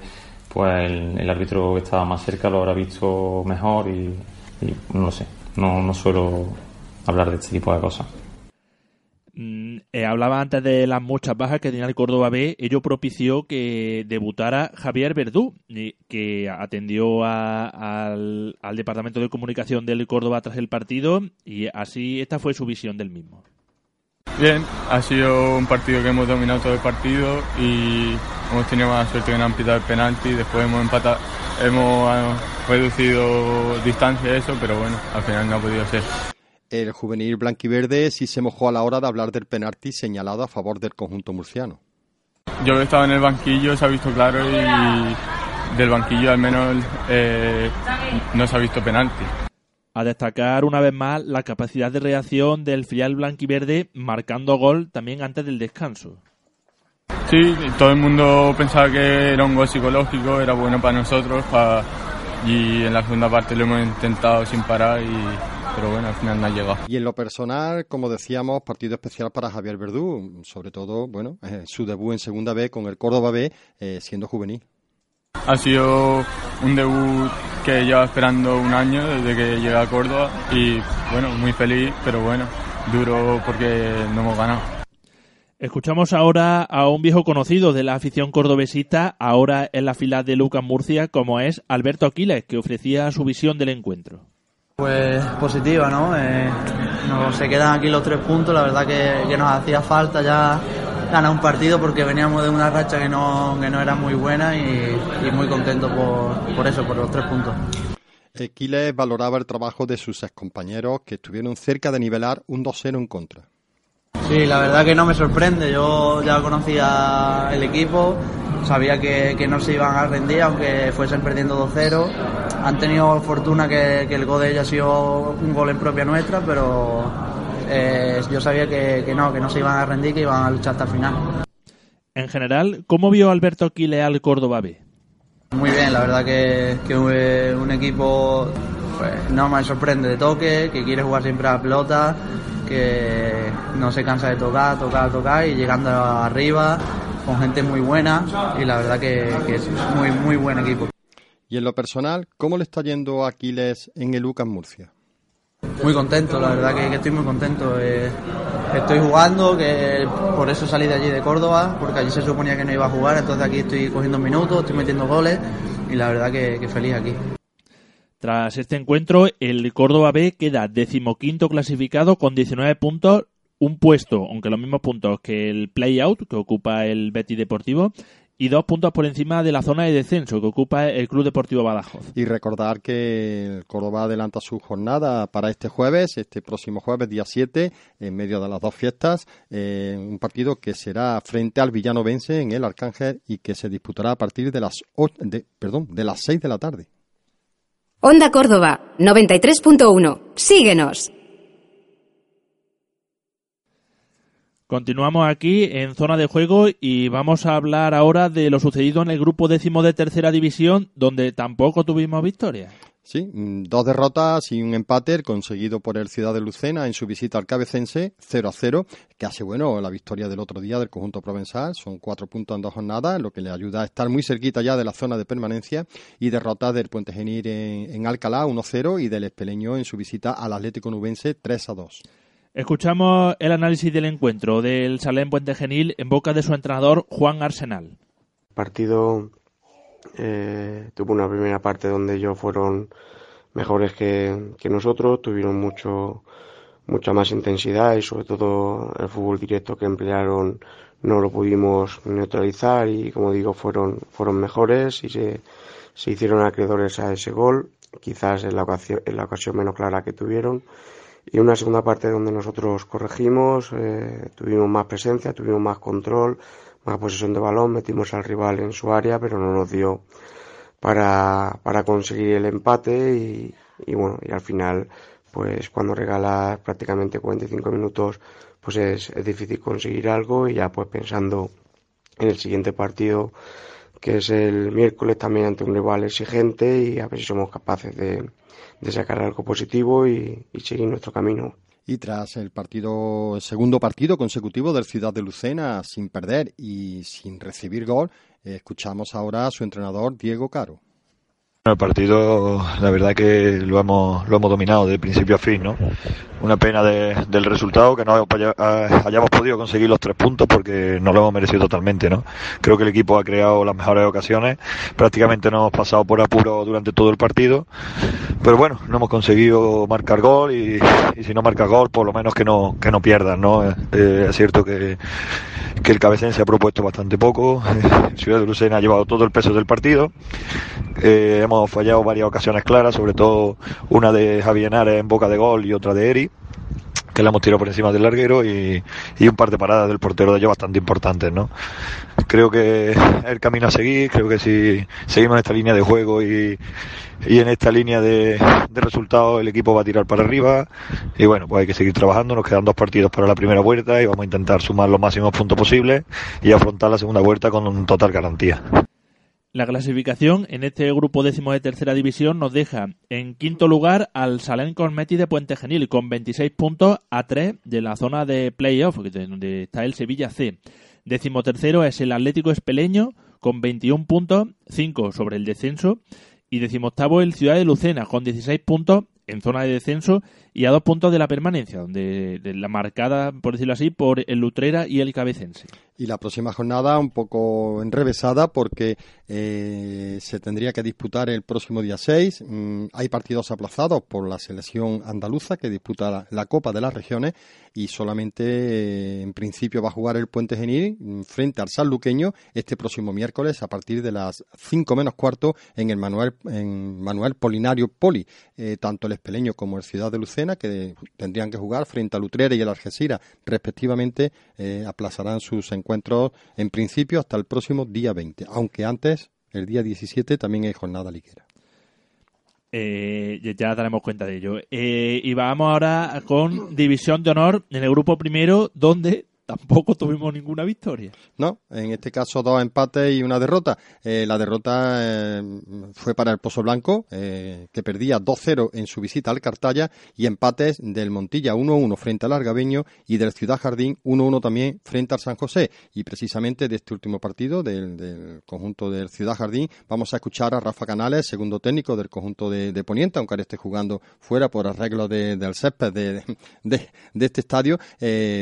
pues el, árbitro que estaba más cerca lo habrá visto mejor y, no sé. No, no suelo hablar de este tipo de cosas. Mm, eh, hablaba antes de las muchas bajas que tenía el Córdoba B. Ello propició que debutara Javier Verdú, que atendió al, al Departamento de Comunicación del Córdoba tras el partido y así esta fue su visión del mismo. Bien, ha sido un partido que hemos dominado todo el partido y hemos tenido más suerte que no han pitado el penalti, después hemos empatado, hemos ah, reducido distancia eso, pero bueno, al final no ha podido ser. El juvenil blanquiverde sí se mojó a la hora de hablar del penalti señalado a favor del conjunto murciano. Yo he estado en el banquillo, se ha visto claro y del banquillo al menos eh, no se ha visto penalti. A destacar una vez más la capacidad de reacción del filial blanquiverde marcando gol también antes del descanso. Sí, todo el mundo pensaba que era un gol psicológico, era bueno para nosotros y en la segunda parte lo hemos intentado sin parar y pero bueno, al final no ha llegado. Y en lo personal, como decíamos, partido especial para Javier Verdú, sobre todo, bueno, eh, su debut en segunda B con el Córdoba B eh, siendo juvenil. Ha sido un debut que lleva esperando un año desde que llegué a Córdoba y bueno, muy feliz, pero bueno, duro porque no hemos ganado. Escuchamos ahora a un viejo conocido de la afición cordobesista, ahora en la fila de Lucas Murcia, como es Alberto Aquiles, que ofrecía su visión del encuentro. Pues positiva, ¿no? Eh, no se quedan aquí los tres puntos, la verdad que, que nos hacía falta ya ganar un partido porque veníamos de una racha que no, que no era muy buena y, muy contento por, por, eso, por los tres puntos. Quiles valoraba el trabajo de sus compañeros que estuvieron cerca de nivelar un 2-0 en contra. Sí, la verdad que no me sorprende. Yo ya conocía el equipo, sabía que, que no se iban a rendir aunque fuesen perdiendo 2-0. Han tenido fortuna que, que el gol de ella ha sido un gol en propia nuestra, pero eh, yo sabía que, no, que no se iban a rendir, que iban a luchar hasta el final. En general, ¿cómo vio Alberto Quile al Córdoba B? Muy bien, la verdad que, que un equipo pues, no me sorprende de toque, que quiere jugar siempre a la pelota, que no se cansa de tocar, tocar, tocar y llegando arriba con gente muy buena y la verdad que, que es muy, muy buen equipo. Y en lo personal, ¿cómo le está yendo a Aquiles en el UCAM Murcia? Muy contento, la verdad que, estoy muy contento. Eh, estoy jugando, que por eso salí de allí de Córdoba, porque allí se suponía que no iba a jugar, entonces aquí estoy cogiendo minutos, estoy metiendo goles y la verdad que, feliz aquí. Tras este encuentro, el Córdoba B queda decimoquinto clasificado con 19 puntos, un puesto, aunque los mismos puntos que el play-out que ocupa el Betty Deportivo, y dos puntos por encima de la zona de descenso que ocupa el Club Deportivo Badajoz. Y recordar que el Córdoba adelanta su jornada para este jueves, este próximo jueves, día 7, en medio de las dos fiestas, eh, un partido que será frente al Villanovense en el Arcángel y que se disputará a partir de las, de, perdón, de las 6 de la tarde. Onda Córdoba, 93.1. Síguenos. Continuamos aquí en zona de juego y vamos a hablar ahora de lo sucedido en el grupo décimo de tercera división, donde tampoco tuvimos victoria. Sí, mm, dos derrotas y un empate conseguido por el Ciudad de Lucena en su visita al Cabecense, 0 a 0, que hace bueno la victoria del otro día del conjunto provenzal. Son cuatro puntos en dos jornadas, lo que le ayuda a estar muy cerquita ya de la zona de permanencia. Y derrota del Puente Genil en, Alcalá, 1 0, y del Espeleño en su visita al Atlético Nubense, 3 a 2. Escuchamos el análisis del encuentro del Salén Puente Genil en boca de su entrenador Juan Arsenal. Partido eh, tuvo una primera parte donde ellos fueron mejores que, nosotros, tuvieron mucho mucha más intensidad y sobre todo el fútbol directo que emplearon no lo pudimos neutralizar y como digo fueron fueron mejores y se, se hicieron acreedores a ese gol quizás la ocasión, en la ocasión menos clara que tuvieron y una segunda parte donde nosotros corregimos eh, tuvimos más presencia tuvimos más control más posesión de balón, metimos al rival en su área, pero no nos dio para, para conseguir el empate y, y bueno, y al final, pues cuando regalas prácticamente 45 minutos, pues es, es difícil conseguir algo y ya pues pensando en el siguiente partido que es el miércoles también ante un rival exigente y a ver si somos capaces de, de sacar algo positivo y, seguir nuestro camino. Y tras el partido, segundo partido consecutivo del Ciudad de Lucena sin perder y sin recibir gol, escuchamos ahora a su entrenador Diego Caro. El partido, la verdad que lo hemos, lo hemos dominado de principio a fin, ¿no? Una pena del resultado que no hayamos podido conseguir los tres puntos porque no lo hemos merecido totalmente, ¿no? Creo que el equipo ha creado las mejores ocasiones, prácticamente no hemos pasado por apuro durante todo el partido, pero bueno, no hemos conseguido marcar gol y, si no marca gol, por lo menos que no, que no pierdan, ¿no? Eh, es cierto que, que el cabecén se ha propuesto bastante poco, Ciudad de Lucena ha llevado todo el peso del partido, eh, hemos fallado varias ocasiones claras, sobre todo una de Javier Henares en boca de gol y otra de Eri que la hemos tirado por encima del larguero y, un par de paradas del portero de ellos bastante importantes, ¿no? Creo que el camino a seguir, creo que si seguimos en esta línea de juego y, en esta línea de, de resultados el equipo va a tirar para arriba y bueno, pues hay que seguir trabajando, nos quedan dos partidos para la primera vuelta y vamos a intentar sumar los máximos puntos posibles y afrontar la segunda vuelta con total garantía. La clasificación en este grupo décimo de tercera división nos deja en quinto lugar al Salén Cosmeti de Puente Genil con 26 puntos a 3 de la zona de playoff, donde está el Sevilla C. Décimo tercero es el Atlético Espeleño con 21 puntos, 5 sobre el descenso. Y decimoctavo el Ciudad de Lucena con 16 puntos en zona de descenso y a dos puntos de la permanencia, donde la marcada, por decirlo así, por el Lutrera y el Cabecense. Y la próxima jornada un poco enrevesada porque eh, se tendría que disputar el próximo día 6. Mm, hay partidos aplazados por la selección andaluza que disputa la, Copa de las Regiones y solamente eh, en principio va a jugar el Puente Genil mm, frente al Sanluqueño este próximo miércoles a partir de las 5 menos cuarto en el Manuel, en Manuel Polinario Poli. Eh, tanto el Espeleño como el Ciudad de Lucena que tendrían que jugar frente al Utrera y el Algeciras, respectivamente, eh, aplazarán sus encuentros en principio hasta el próximo día 20, aunque antes, el día 17, también hay jornada liguera. Eh, ya daremos cuenta de ello. Eh, y vamos ahora con División de Honor en el grupo primero, donde tampoco tuvimos ninguna victoria. No, en este caso dos empates y una derrota. Eh, la derrota eh, fue para el Pozo Blanco, eh, que perdía 2-0 en su visita al Cartaya, y empates del Montilla 1-1 frente al Argabeño y del Ciudad Jardín 1-1 también frente al San José. Y precisamente de este último partido, del, conjunto del Ciudad Jardín, vamos a escuchar a Rafa Canales, segundo técnico del conjunto de, Poniente, aunque ahora esté jugando fuera por arreglo del césped de, de este estadio.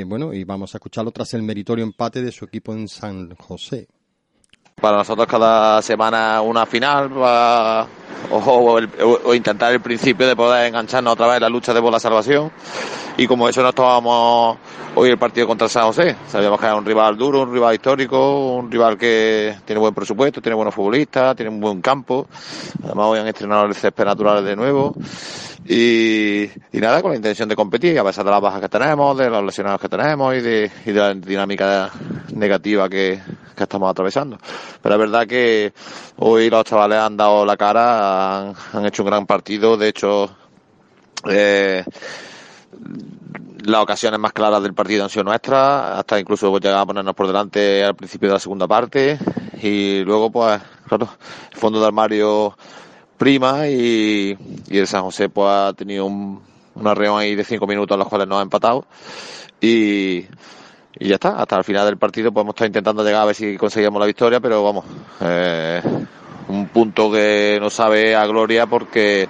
bueno, y vamos a escuchar tras el meritorio empate de su equipo en San José. Para nosotros cada semana una final o, intentar el principio de poder engancharnos otra vez en la lucha de por la salvación. Y como eso no estábamos hoy el partido contra San José. Sabíamos que era un rival duro, un rival histórico, un rival que tiene buen presupuesto, tiene buenos futbolistas, tiene un buen campo. Además hoy han estrenado el césped natural de nuevo. Y, nada, con la intención de competir, a pesar de las bajas que tenemos, de los lesionados que tenemos y de, la dinámica negativa que, estamos atravesando. Pero es verdad que hoy los chavales han dado la cara, han, hecho un gran partido, de hecho, eh, las ocasiones más claras del partido han sido nuestras, hasta incluso llegamos a ponernos por delante al principio de la segunda parte. Y luego pues claro, el fondo de armario prima y, y el San José pues ha tenido un, una reunión ahí de cinco minutos en los cuales nos ha empatado y, y ya está, hasta el final del partido pues hemos estado intentando llegar a ver si conseguíamos la victoria, pero vamos, eh, un punto que no sabe a gloria porque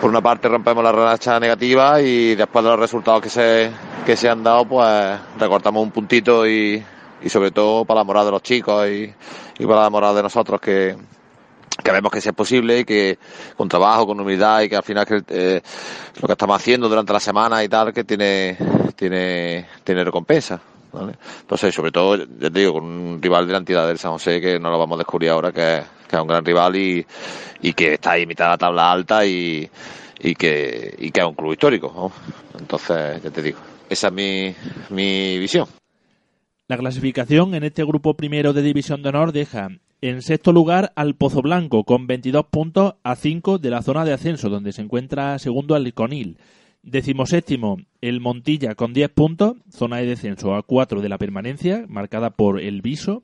por una parte rompemos la racha negativa y después de los resultados que se, que se han dado pues recortamos un puntito y, y sobre todo para la moral de los chicos y, y para la moral de nosotros que, que vemos que sí es posible y que con trabajo, con humildad y que al final que, eh, lo que estamos haciendo durante la semana y tal que tiene tiene tiene recompensa. ¿vale? Entonces, sobre todo, ya te digo, con un rival de la entidad del San José que no lo vamos a descubrir ahora, que, que es un gran rival y, y que está ahí mitad de la tabla alta y, y, que, y que es un club histórico. Entonces, ya te digo, esa es mi, mi visión. La clasificación en este grupo primero de División de Honor deja en sexto lugar al Pozo Blanco con 22 puntos a 5 de la zona de ascenso, donde se encuentra segundo al Conil. Decimoséptimo, el Montilla con 10 puntos, zona de descenso a 4 de la permanencia, marcada por el Viso.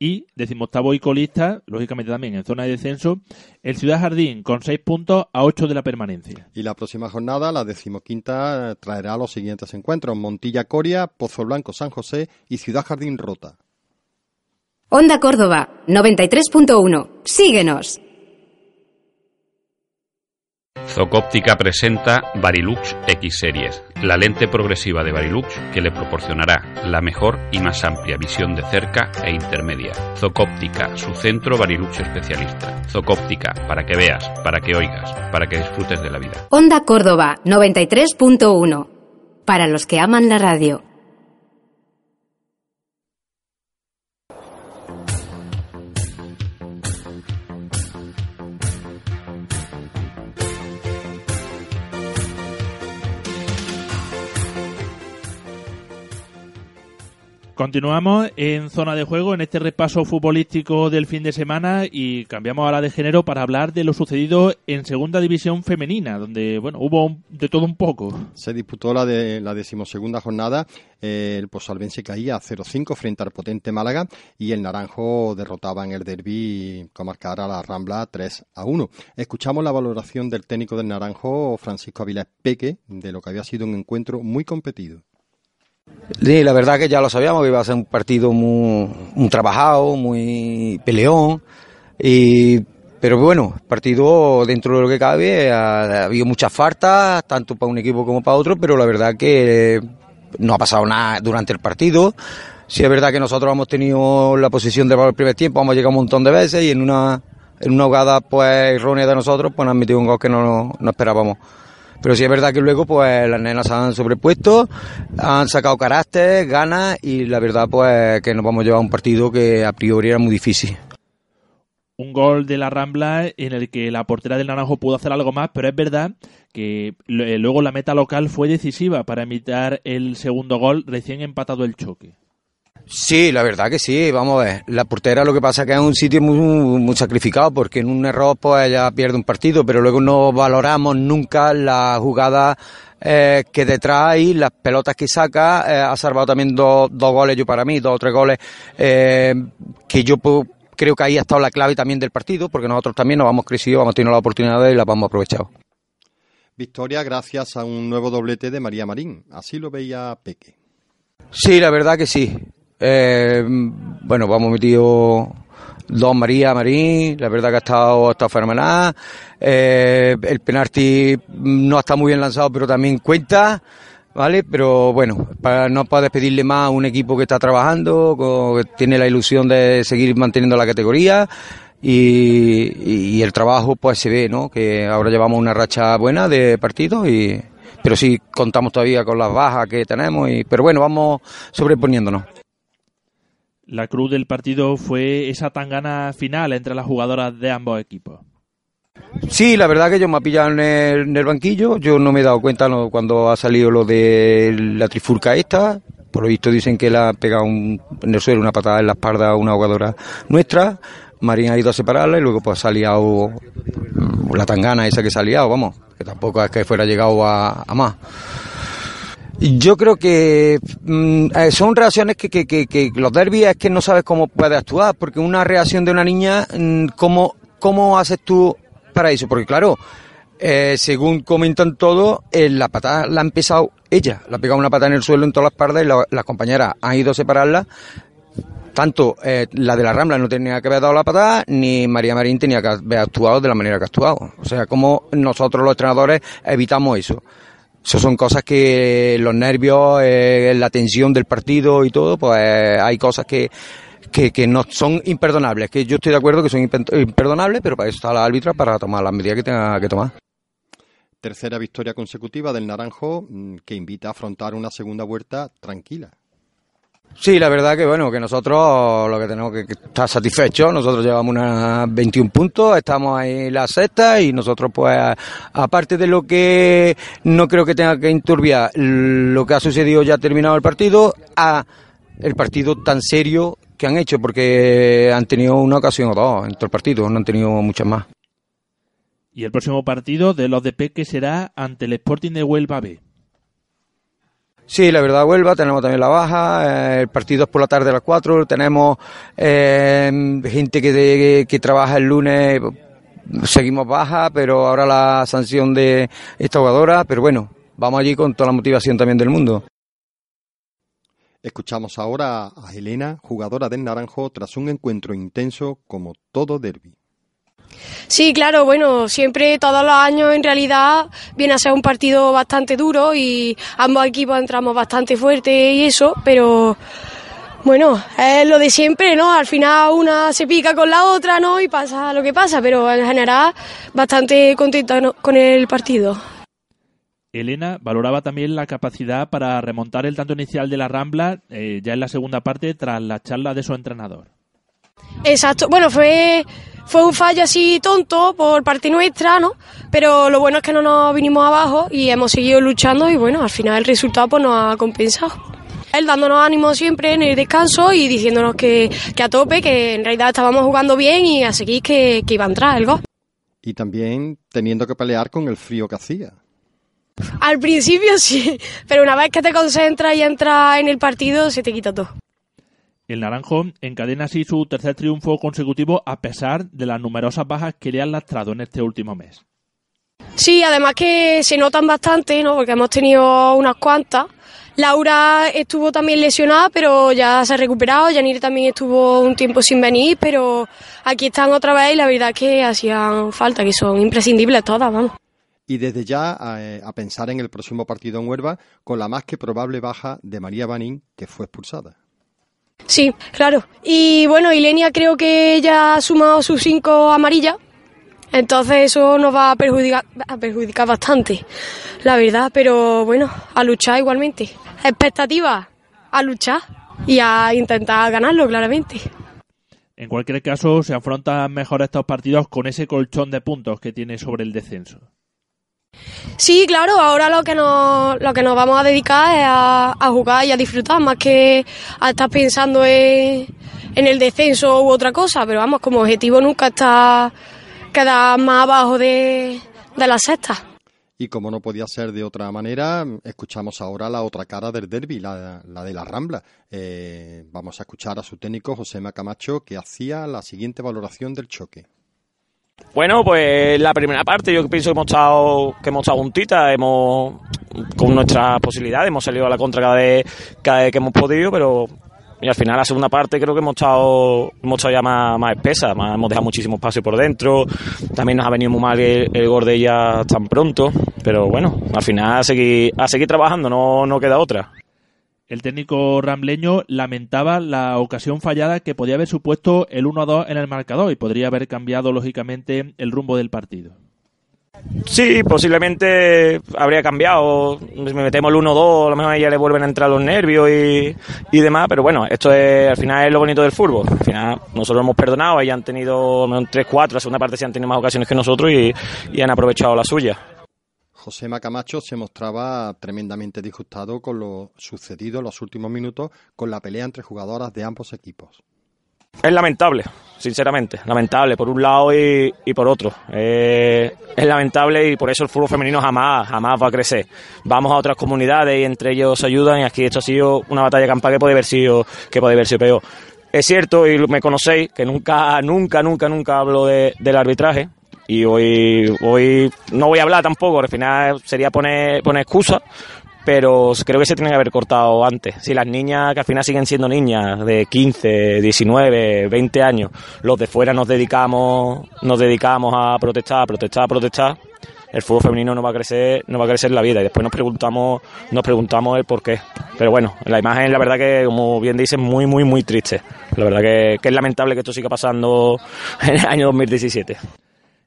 Y decimoctavo y colista, lógicamente también en zona de descenso, el Ciudad Jardín con 6 puntos a 8 de la permanencia. Y la próxima jornada, la decimoquinta, traerá los siguientes encuentros. Montilla Coria, Pozo Blanco San José y Ciudad Jardín Rota. Onda Córdoba, 93.1. Síguenos. Zocóptica presenta Varilux X Series, la lente progresiva de Varilux que le proporcionará la mejor y más amplia visión de cerca e intermedia. Zocóptica, su centro Varilux especialista. Zocóptica, para que veas, para que oigas, para que disfrutes de la vida. Onda Córdoba, 93.1. Para los que aman la radio. Continuamos en zona de juego en este repaso futbolístico del fin de semana y cambiamos ahora de género para hablar de lo sucedido en segunda división femenina, donde bueno hubo de todo un poco. Se disputó la de la decimosegunda jornada. eh, el Posalvense caía 0-5 frente al potente Málaga y el Naranjo derrotaba en el derby comarcar a la Rambla 3-1. Escuchamos la valoración del técnico del Naranjo, Francisco Avilés Peque, de lo que había sido un encuentro muy competido. Sí, la verdad que ya lo sabíamos que iba a ser un partido muy, trabajado, muy peleón. Y, pero bueno, partido dentro de lo que cabe, ha, ha habido muchas faltas, tanto para un equipo como para otro, pero la verdad que no ha pasado nada durante el partido. Sí es verdad que nosotros hemos tenido la posición de balón el primer tiempo, hemos llegado un montón de veces y en una, en una jugada pues errónea de nosotros pues nos han metido un gol que no, no esperábamos. Pero sí es verdad que luego pues las nenas han sobrepuesto, han sacado carácter, ganas y la verdad pues que nos vamos a llevar a un partido que a priori era muy difícil. Un gol de la Rambla en el que la portera del Naranjo pudo hacer algo más, pero es verdad que luego la meta local fue decisiva para evitar el segundo gol recién empatado el choque. Sí, la verdad que sí, vamos a ver. La portera lo que pasa es que es un sitio muy, muy sacrificado porque en un error pues ella pierde un partido, pero luego no valoramos nunca la jugada eh, que detrás hay, las pelotas que saca, eh, ha salvado también dos, dos goles yo para mí, dos o tres goles eh, que yo creo que ahí ha estado la clave también del partido porque nosotros también nos hemos crecido, hemos tenido la oportunidad y la hemos aprovechado. Victoria gracias a un nuevo doblete de María Marín. Así lo veía Peque. Sí, la verdad que sí. Eh, bueno, vamos metido dos María Marín, la verdad que ha estado, ha estado fenomenal. Eh, el penalti no está muy bien lanzado, pero también cuenta, ¿vale? Pero bueno, para, no para despedirle más a un equipo que está trabajando, que tiene la ilusión de seguir manteniendo la categoría. Y, y el trabajo pues se ve, ¿no? Que ahora llevamos una racha buena de partidos y pero sí contamos todavía con las bajas que tenemos y pero bueno, vamos sobreponiéndonos. La cruz del partido fue esa tangana final entre las jugadoras de ambos equipos. Sí, la verdad que yo me ha pillado en el, banquillo, yo no me he dado cuenta cuando ha salido lo de la trifurca esta, por lo visto dicen que le ha pegado un, en el suelo una patada en la espalda a una jugadora nuestra, Marín ha ido a separarla y luego pues ha liado mm, la tangana esa que se ha liado, vamos, que tampoco es que fuera llegado a más. Yo creo que mm, eh, son reacciones que, que, que, los derbis es que no sabes cómo puedes actuar, porque una reacción de una niña, mm, ¿cómo, cómo haces tú para eso, porque claro, eh, según comentan todos, eh, la patada la ha empezado ella, la ha pegado una patada en el suelo en todas las partes y la- las compañeras han ido a separarla. Tanto eh, la de la Rambla no tenía que haber dado la patada, ni María Marín tenía que haber actuado de la manera que ha actuado. O sea, como nosotros los entrenadores evitamos eso. Eso son cosas que los nervios, eh, la tensión del partido y todo, pues hay cosas que, que, que no son imperdonables, que yo estoy de acuerdo que son imperdonables, pero para eso está la árbitra para tomar las medidas que tenga que tomar. Tercera victoria consecutiva del Naranjo mm, que invita a afrontar una segunda vuelta tranquila. Sí, la verdad que bueno, que nosotros lo que tenemos que estar satisfechos, nosotros llevamos unas 21 puntos, estamos ahí en la sexta y nosotros pues aparte de lo que no creo que tenga que enturbiar lo que ha sucedido ya terminado el partido, a el partido tan serio que han hecho porque han tenido una ocasión o dos en todo el partido, no han tenido muchas más. Y el próximo partido de los de Peque será ante el Sporting de Huelva B. Sí, la verdad, Huelva, tenemos también la baja, eh, el partido es por la tarde a las 4, tenemos eh, gente que, de- que trabaja el lunes, seguimos baja, pero ahora la sanción de esta jugadora, pero bueno, vamos allí con toda la motivación también del mundo. Escuchamos ahora a Elena, jugadora del Naranjo, tras un encuentro intenso como todo derby. Sí, claro, bueno, siempre todos los años en realidad viene a ser un partido bastante duro y ambos equipos entramos bastante fuerte y eso, pero bueno, es lo de siempre, ¿no? Al final una se pica con la otra, ¿no? Y pasa lo que pasa, pero en general bastante contenta ¿no? con el partido. Elena valoraba también la capacidad para remontar el tanto inicial de la Rambla eh, ya en la segunda parte tras la charla de su entrenador. Exacto, bueno, fue, fue un fallo así tonto por parte nuestra, ¿no? Pero lo bueno es que no nos vinimos abajo y hemos seguido luchando y bueno, al final el resultado pues nos ha compensado. Él dándonos ánimo siempre en el descanso y diciéndonos que, que a tope, que en realidad estábamos jugando bien y a seguir que, que iba a entrar el gol. Y también teniendo que pelear con el frío que hacía. Al principio sí, pero una vez que te concentras y entras en el partido se te quita todo. El Naranjo encadena así su tercer triunfo consecutivo a pesar de las numerosas bajas que le han lastrado en este último mes. Sí, además que se notan bastante, ¿no? Porque hemos tenido unas cuantas. Laura estuvo también lesionada, pero ya se ha recuperado. Yanir también estuvo un tiempo sin venir, pero aquí están otra vez y la verdad es que hacían falta, que son imprescindibles todas, vamos. Y desde ya eh, a pensar en el próximo partido en Huelva con la más que probable baja de María Banín, que fue expulsada. Sí, claro. Y bueno, Ilenia creo que ella ha sumado sus cinco amarillas. Entonces eso nos va a perjudicar, a perjudicar bastante, la verdad. Pero bueno, a luchar igualmente. Expectativas, a luchar y a intentar ganarlo, claramente. En cualquier caso, se afrontan mejor estos partidos con ese colchón de puntos que tiene sobre el descenso. Sí, claro, ahora lo que nos, lo que nos vamos a dedicar es a, jugar y a disfrutar, más que a estar pensando en, en el descenso u otra cosa. Pero vamos, como objetivo nunca está quedar más abajo de, de la sexta. Y como no podía ser de otra manera, escuchamos ahora la otra cara del derby, la, la de la Rambla. Eh, vamos a escuchar a su técnico, José Macamacho, que hacía la siguiente valoración del choque. Bueno, pues la primera parte yo pienso que hemos estado, que hemos estado juntitas, hemos con nuestras posibilidades, hemos salido a la contra cada vez, cada vez que hemos podido, pero y al final la segunda parte creo que hemos estado, hemos estado ya más, espesa, hemos dejado muchísimo espacio por dentro, también nos ha venido muy mal el, el gol tan pronto, pero bueno, al final a seguir, a seguir trabajando, no, no queda otra. El técnico rambleño lamentaba la ocasión fallada que podía haber supuesto el 1-2 en el marcador y podría haber cambiado lógicamente el rumbo del partido. Sí, posiblemente habría cambiado. Si me metemos el 1-2, a lo mejor a ella le vuelven a entrar los nervios y, y demás. Pero bueno, esto es al final es lo bonito del fútbol. Al final nosotros hemos perdonado, ellos han tenido a lo mejor 3-4, la segunda parte sí han tenido más ocasiones que nosotros y, y han aprovechado la suya. José Macamacho se mostraba tremendamente disgustado con lo sucedido en los últimos minutos con la pelea entre jugadoras de ambos equipos. Es lamentable, sinceramente, lamentable por un lado y, por otro. Eh, es lamentable y por eso el fútbol femenino jamás, jamás va a crecer. Vamos a otras comunidades y entre ellos se ayudan y aquí esto ha sido una batalla campal que puede haber sido, que puede haber sido peor. Es cierto y me conocéis que nunca, nunca, nunca, nunca hablo de- del arbitraje. Y hoy, hoy no voy a hablar tampoco, al final sería poner, poner excusas, pero creo que se tiene que haber cortado antes. Si las niñas, que al final siguen siendo niñas de 15, 19, 20 años, los de fuera nos dedicamos, nos dedicamos a protestar, a protestar, a protestar, el fútbol femenino no va a crecer, no va a crecer la vida y después nos preguntamos, nos preguntamos el por qué. Pero bueno, la imagen la verdad que como bien dice muy muy muy triste. La verdad que, que es lamentable que esto siga pasando en el año 2017.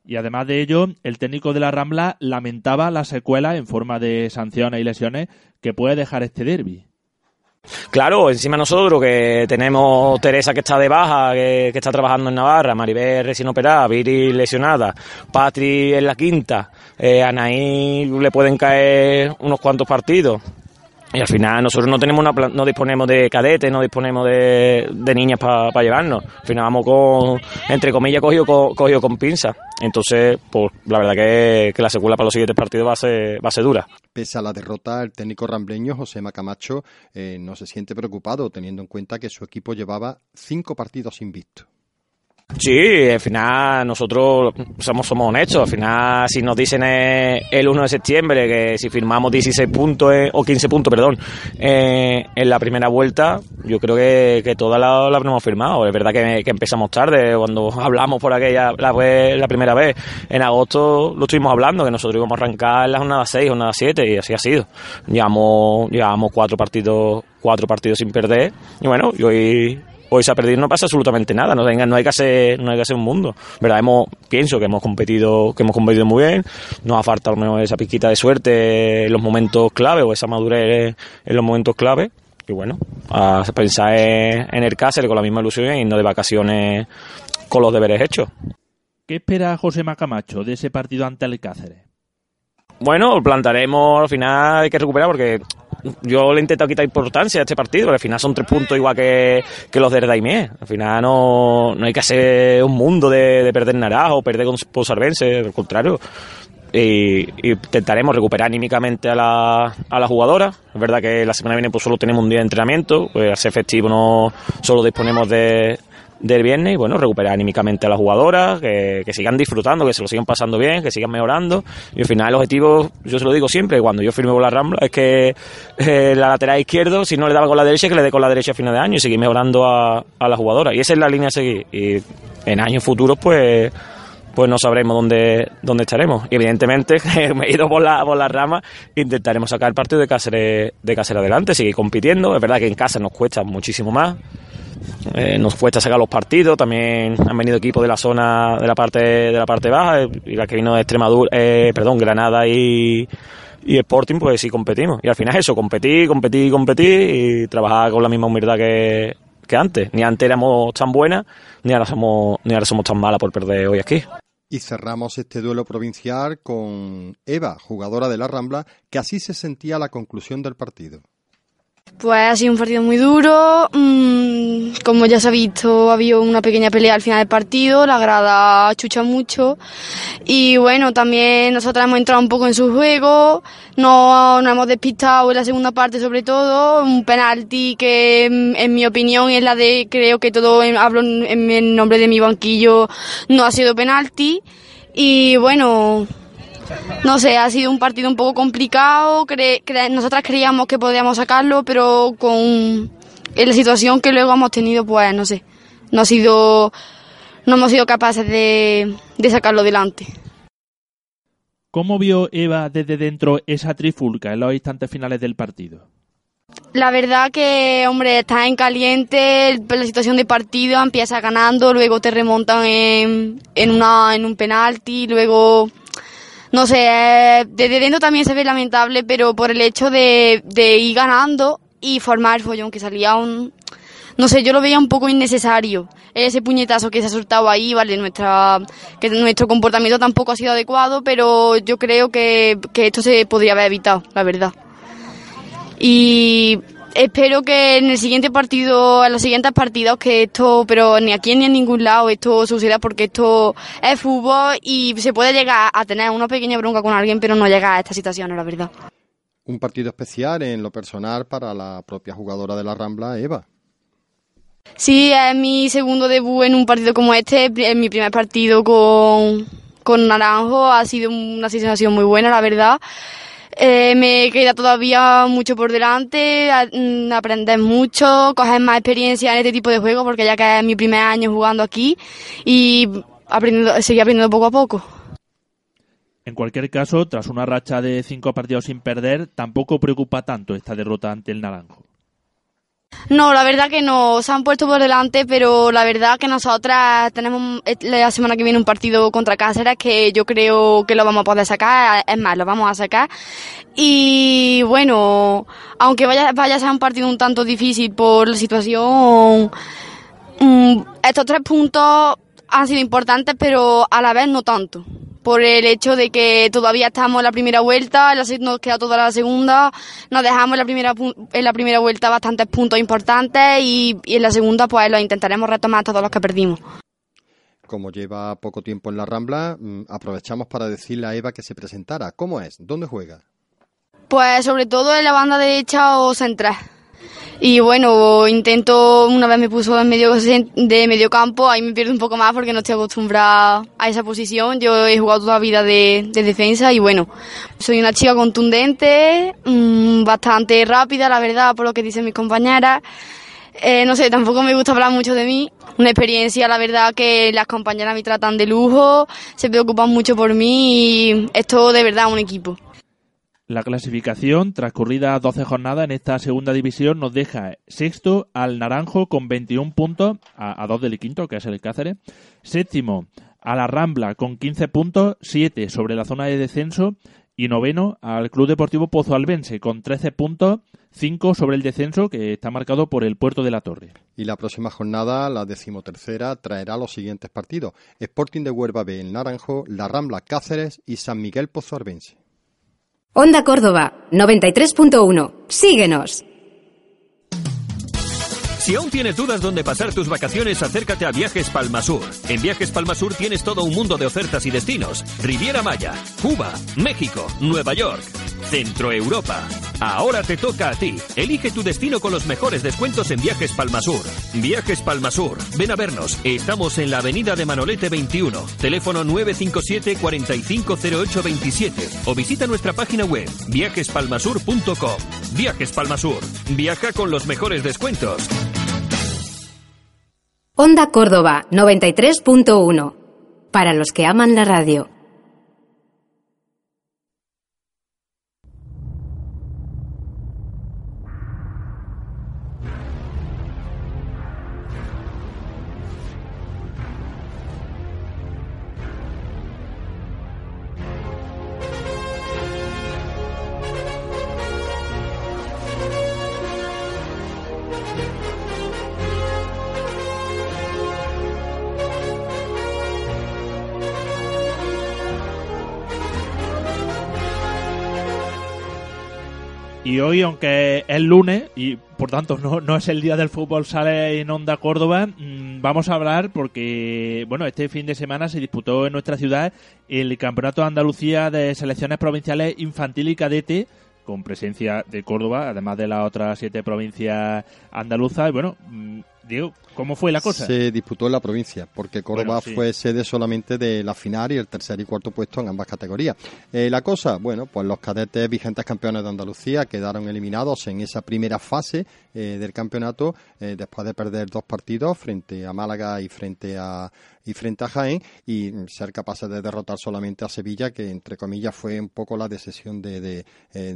Y además de ello, el técnico de la Rambla lamentaba la secuela en forma de sanciones y lesiones que puede dejar este derby. Claro, encima nosotros que tenemos Teresa que está de baja, que, está trabajando en Navarra, Maribel recién operada, Viri lesionada, Patri en la quinta, eh, Anaí le pueden caer unos cuantos partidos. Y al final nosotros no tenemos una, no disponemos de cadetes, no disponemos de, niñas para llevarnos. Al final vamos con, entre comillas, cogido, cogido con pinza. Entonces, pues la verdad que, que, la secuela para los siguientes partidos va a ser, va a ser dura. Pese a la derrota, el técnico rambleño José Macamacho eh, no se siente preocupado, teniendo en cuenta que su equipo llevaba cinco partidos invictos. Sí, al final nosotros somos, somos honestos. Al final, si nos dicen el 1 de septiembre que si firmamos 16 puntos eh, o 15 puntos, perdón, eh, en la primera vuelta, yo creo que, que todas las la habremos firmado. Es verdad que, empezamos tarde, cuando *laughs* hablamos por aquella la, la primera vez, en agosto lo estuvimos hablando, que nosotros íbamos a arrancar en la jornada 6, jornada 7, y así ha sido. Llevamos, llevamos cuatro partidos cuatro partidos sin perder y bueno, y hoy hoy se ha perdido, no pasa absolutamente nada, no, no hay que hacer, no hay que hacer un mundo. ¿Verdad? Hemos, pienso que hemos competido, que hemos competido muy bien, nos ha faltado menos esa piquita de suerte en los momentos clave o esa madurez en los momentos clave. Y bueno, a pensar en el Cáceres con la misma ilusión y no de vacaciones con los deberes hechos. ¿Qué espera José Macamacho de ese partido ante el Cáceres? Bueno, plantaremos, al final hay que recuperar porque yo le he intentado quitar importancia a este partido, al final son tres puntos igual que, los de Daimié. Al final no, no hay que hacer un mundo de, perder Naranjo o perder con Posarbense, al contrario. Y, intentaremos recuperar anímicamente a la, a la jugadora. Es verdad que la semana que viene pues solo tenemos un día de entrenamiento, pues al ser festivo no solo disponemos de, del viernes y bueno, recuperar anímicamente a las jugadoras, que, sigan disfrutando, que se lo sigan pasando bien, que sigan mejorando. Y al final el objetivo, yo se lo digo siempre, cuando yo firme con la Rambla, es que eh, la lateral izquierdo, si no le daba con la derecha, que le dé con la derecha a final de año y seguir mejorando a, a la jugadora. Y esa es la línea a seguir. Y en años futuros, pues pues no sabremos dónde, dónde estaremos. Y evidentemente, *laughs* me he ido por la, por la rama, intentaremos sacar el partido de Cáceres, de Cáceres adelante, seguir compitiendo. Es verdad que en casa nos cuesta muchísimo más, eh, nos cuesta sacar los partidos, también han venido equipos de la zona de la parte de la parte baja y la que vino de Extremadura, eh, perdón, Granada y, y Sporting, pues sí competimos. Y al final es eso, competir, competir, competir y trabajar con la misma humildad que, que antes. Ni antes éramos tan buenas, ni ahora somos, ni ahora somos tan malas por perder hoy aquí. Y cerramos este duelo provincial con Eva, jugadora de la Rambla, que así se sentía la conclusión del partido. Pues ha sido un partido muy duro. Mm, como ya se ha visto, ha habido una pequeña pelea al final del partido. La grada chucha mucho. Y bueno, también nosotros hemos entrado un poco en su juego. No nos hemos despistado en la segunda parte, sobre todo. Un penalti que, en mi opinión, es la de, creo que todo, hablo en el nombre de mi banquillo, no ha sido penalti. Y bueno, no sé, ha sido un partido un poco complicado. nosotras creíamos que podíamos sacarlo, pero con la situación que luego hemos tenido, pues no sé, no ha sido, no hemos sido capaces de, de sacarlo delante. ¿Cómo vio Eva desde dentro esa trifulca en los instantes finales del partido? La verdad que, hombre, está en caliente, la situación de partido empieza ganando, luego te remontan en, en, una, en un penalti, luego no sé, eh, desde dentro también se ve lamentable, pero por el hecho de, de ir ganando y formar el follón que salía un... No sé, yo lo veía un poco innecesario. Ese puñetazo que se ha soltado ahí, vale, nuestra, que nuestro comportamiento tampoco ha sido adecuado, pero yo creo que, que esto se podría haber evitado, la verdad. Y espero que en el siguiente partido, en los siguientes partidos, que esto, pero ni aquí ni en ningún lado esto suceda porque esto es fútbol y se puede llegar a tener una pequeña bronca con alguien, pero no llega a esta situación, la verdad. Un partido especial en lo personal para la propia jugadora de la Rambla, Eva. Sí, es mi segundo debut en un partido como este, es mi primer partido con, con Naranjo ha sido una sensación muy buena, la verdad. Eh, me queda todavía mucho por delante, mm, aprender mucho, coger más experiencia en este tipo de juegos, porque ya que es mi primer año jugando aquí y aprendiendo, seguir aprendiendo poco a poco. En cualquier caso, tras una racha de cinco partidos sin perder, tampoco preocupa tanto esta derrota ante el Naranjo. No, la verdad que no, se han puesto por delante, pero la verdad que nosotras tenemos eh, la semana que viene un partido contra Cáceres que yo creo que lo vamos a poder sacar, es más, lo vamos a sacar. Y bueno, aunque vaya, vaya a ser un partido un tanto difícil por la situación, mm, estos tres puntos han sido importantes, pero a la vez no tanto por el hecho de que todavía estamos en la primera vuelta, nos queda toda la segunda, nos dejamos en la primera, en la primera vuelta bastantes puntos importantes y, en la segunda pues lo intentaremos retomar todos los que perdimos. Como lleva poco tiempo en la Rambla, mm, aprovechamos para decirle a Eva que se presentara. ¿Cómo es? ¿Dónde juega? Pues sobre todo en la banda derecha o central. Y bueno, intento, una vez me puso en medio de medio campo, ahí me pierdo un poco más porque no estoy acostumbrada a esa posición. Yo he jugado toda la vida de, defensa y bueno, soy una chica contundente, mm, bastante rápida, la verdad, por lo que dicen mis compañeras. Eh, no sé, tampoco me gusta hablar mucho de mí. Una experiencia, la verdad, que las compañeras me tratan de lujo, se preocupan mucho por mí y es todo de verdad un equipo. La clasificación, transcurrida 12 jornadas en esta segunda división, nos deja sexto al Naranjo con 21 puntos, a, dos del quinto, que es el Cáceres. Séptimo a la Rambla con 15 puntos, 7 sobre la zona de descenso. Y noveno al Club Deportivo Pozo Albense con 13 puntos, 5 sobre el descenso que está marcado por el Puerto de la Torre. Y la próxima jornada, la decimotercera, traerá los siguientes partidos. Sporting de Huerva B, el Naranjo, La Rambla Cáceres y San Miguel Pozo Albense. Onda Córdoba, 93.1. Síguenos. Si aún tienes dudas dónde pasar tus vacaciones, acércate a Viajes Palmasur. En Viajes Palmasur tienes todo un mundo de ofertas y destinos. Riviera Maya, Cuba, México, Nueva York, Centro Europa. Ahora te toca a ti. Elige tu destino con los mejores descuentos en Viajes Palmasur. Viajes Palmasur. Ven a vernos. Estamos en la avenida de Manolete 21. Teléfono 957 450827 o visita nuestra página web viajespalmasur.com. Viajes Palmasur. Viaja con los mejores descuentos. Onda Córdoba 93.1. Para los que aman la radio. Hoy, aunque es lunes y por tanto no, no es el día del fútbol sale en Onda Córdoba, mm, vamos a hablar porque, bueno, este fin de semana se disputó en nuestra ciudad el Campeonato de Andalucía de Selecciones Provinciales Infantil y Cadete con presencia de Córdoba, además de las otras siete provincias andaluzas. Y bueno, mm, Diego, ¿cómo fue la cosa? Se disputó en la provincia, porque Córdoba fue sede solamente de la final y el tercer y cuarto puesto en ambas categorías. Eh, la cosa, bueno, pues los cadetes vigentes campeones de Andalucía quedaron eliminados en esa primera fase eh, del campeonato eh, después de perder dos partidos frente a Málaga y frente a y frente a Jaén y ser capaces de derrotar solamente a Sevilla que entre comillas fue un poco la decisión de, de,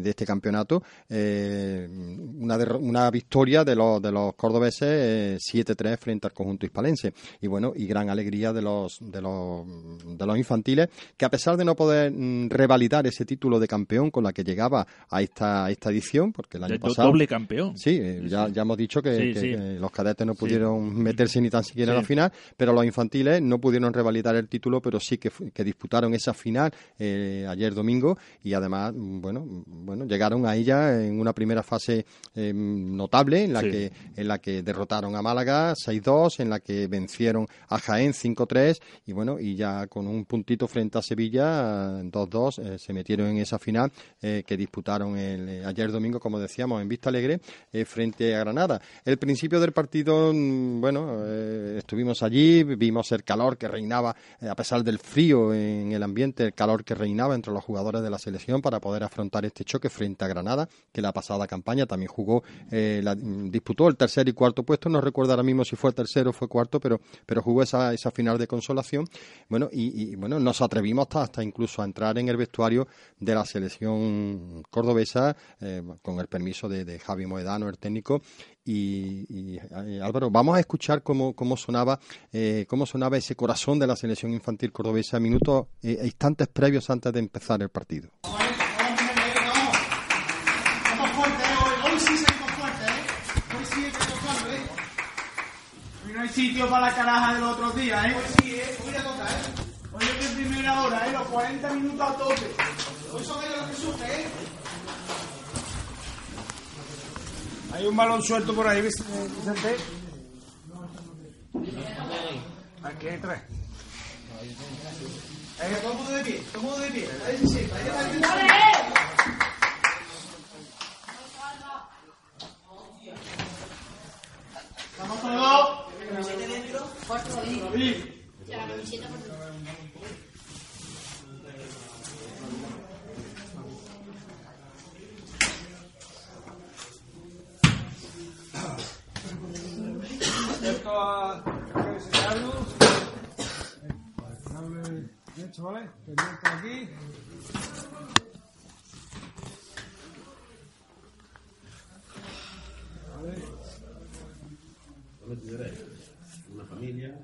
este campeonato una, una victoria de los de los cordobeses 7-3 frente al conjunto hispalense. Y bueno, y gran alegría de los, de los, de los infantiles, que a pesar de no poder mm, revalidar ese título de campeón con la que llegaba a esta, esta edición, porque el año pasado... Doble campeón. Sí, eh, ya, ya hemos dicho que, los cadetes no pudieron meterse ni tan siquiera en la final, pero los infantiles no pudieron revalidar el título, pero sí que, que disputaron esa final eh, ayer domingo y además, mm, bueno, mm, bueno, llegaron a ella en una primera fase eh, notable en la que en la que derrotaron a Málaga 6-2, en la que vencieron a Jaén 5-3 y bueno, y ya con un puntito frente a Sevilla 2-2 eh, se metieron en esa final eh, que disputaron el, eh, ayer domingo, como decíamos, en Vista Alegre frente a Granada. El principio del partido, mm, bueno, estuvimos allí, vimos el calor que reinaba, a pesar del frío en el ambiente, el calor que reinaba entre los jugadores de la selección para poder afrontar este choque frente a Granada, que la pasada campaña también jugó, la, disputó el tercer y cuarto puesto, no recuerdo ahora mismo si fue tercero fue cuarto, pero, pero jugó esa, esa final de consolación. Bueno, y, bueno, nos atrevimos hasta, hasta, incluso a entrar en el vestuario de la selección cordobesa, eh, con el permiso de, Javi Moedano, el técnico, y, eh, Álvaro, vamos a escuchar cómo, cómo sonaba eh, cómo sonaba ese corazón de la selección infantil cordobesa minutos e instantes previos antes de empezar el partido. No hay sitio para la caraja de los otros días, ¿eh? Hoy sí, ¿eh? Hoy a tocar, ¿eh? Hoy es de primera hora, ¿eh? Los 40 minutos a tope. Hoy son ellos los que sufren, ¿eh? Hay un balón suelto por ahí, Vicente. Aquí hay tres. Eh, todo el mundo de pie, todo el mundo de pie. Ahí sí, sí, ahí está. Vamos todos camiseta dentro, cuarto David. Ya, la camiseta por dentro. Esto a enseñarlo. Hecho, ¿vale? Pendiente aquí. Vale. ¿Dónde te una familia,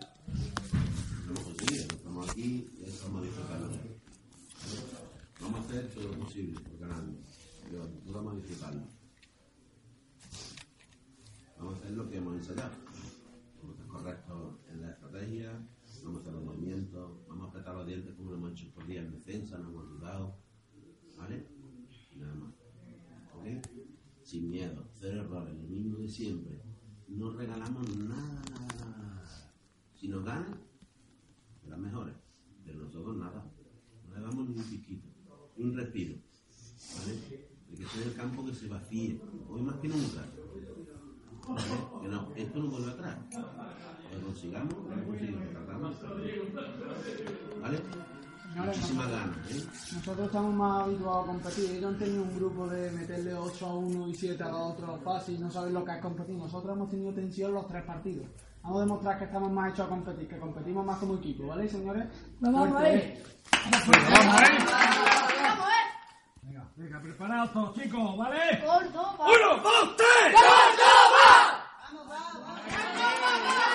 hemos conseguido, estamos aquí y estamos disfrutando. Vamos a hacer todo lo posible por ganarlo. No vamos a disfrutarlo. Vamos a hacer lo que hemos ensayado. Vamos a ser correctos en la estrategia, vamos a hacer los movimientos, vamos a apretar los hecho por día en defensa, no hemos dudado. ¿Vale? nada más. ¿Ok? Sin miedo, cero errores, lo mismo de siempre. No regalamos nada, si nos ganan, las mejores. Pero nosotros nada. No le damos ni un piquito, un respiro. ¿Vale? De que sea el campo que se vacíe. Hoy más que nunca. ¿Vale? Que no, esto no vuelve atrás. Lo consigamos, lo consigamos, ganas. ¿eh? Nosotros estamos más habituados a competir. Ellos han tenido un grupo de meterle 8 a 1 y 7 a 2 fácil, no saben lo que es competir. Nosotros hemos tenido tensión los tres partidos. Vamos a demostrar que estamos más hechos a competir, que competimos más como equipo, ¿vale, señores? Vamos a ver. Vamos a ver. Venga, venga, preparados todos, chicos, ¿vale? ¡Uno, dos, tres! ¡Córdoba! ¡Vamos, vamos!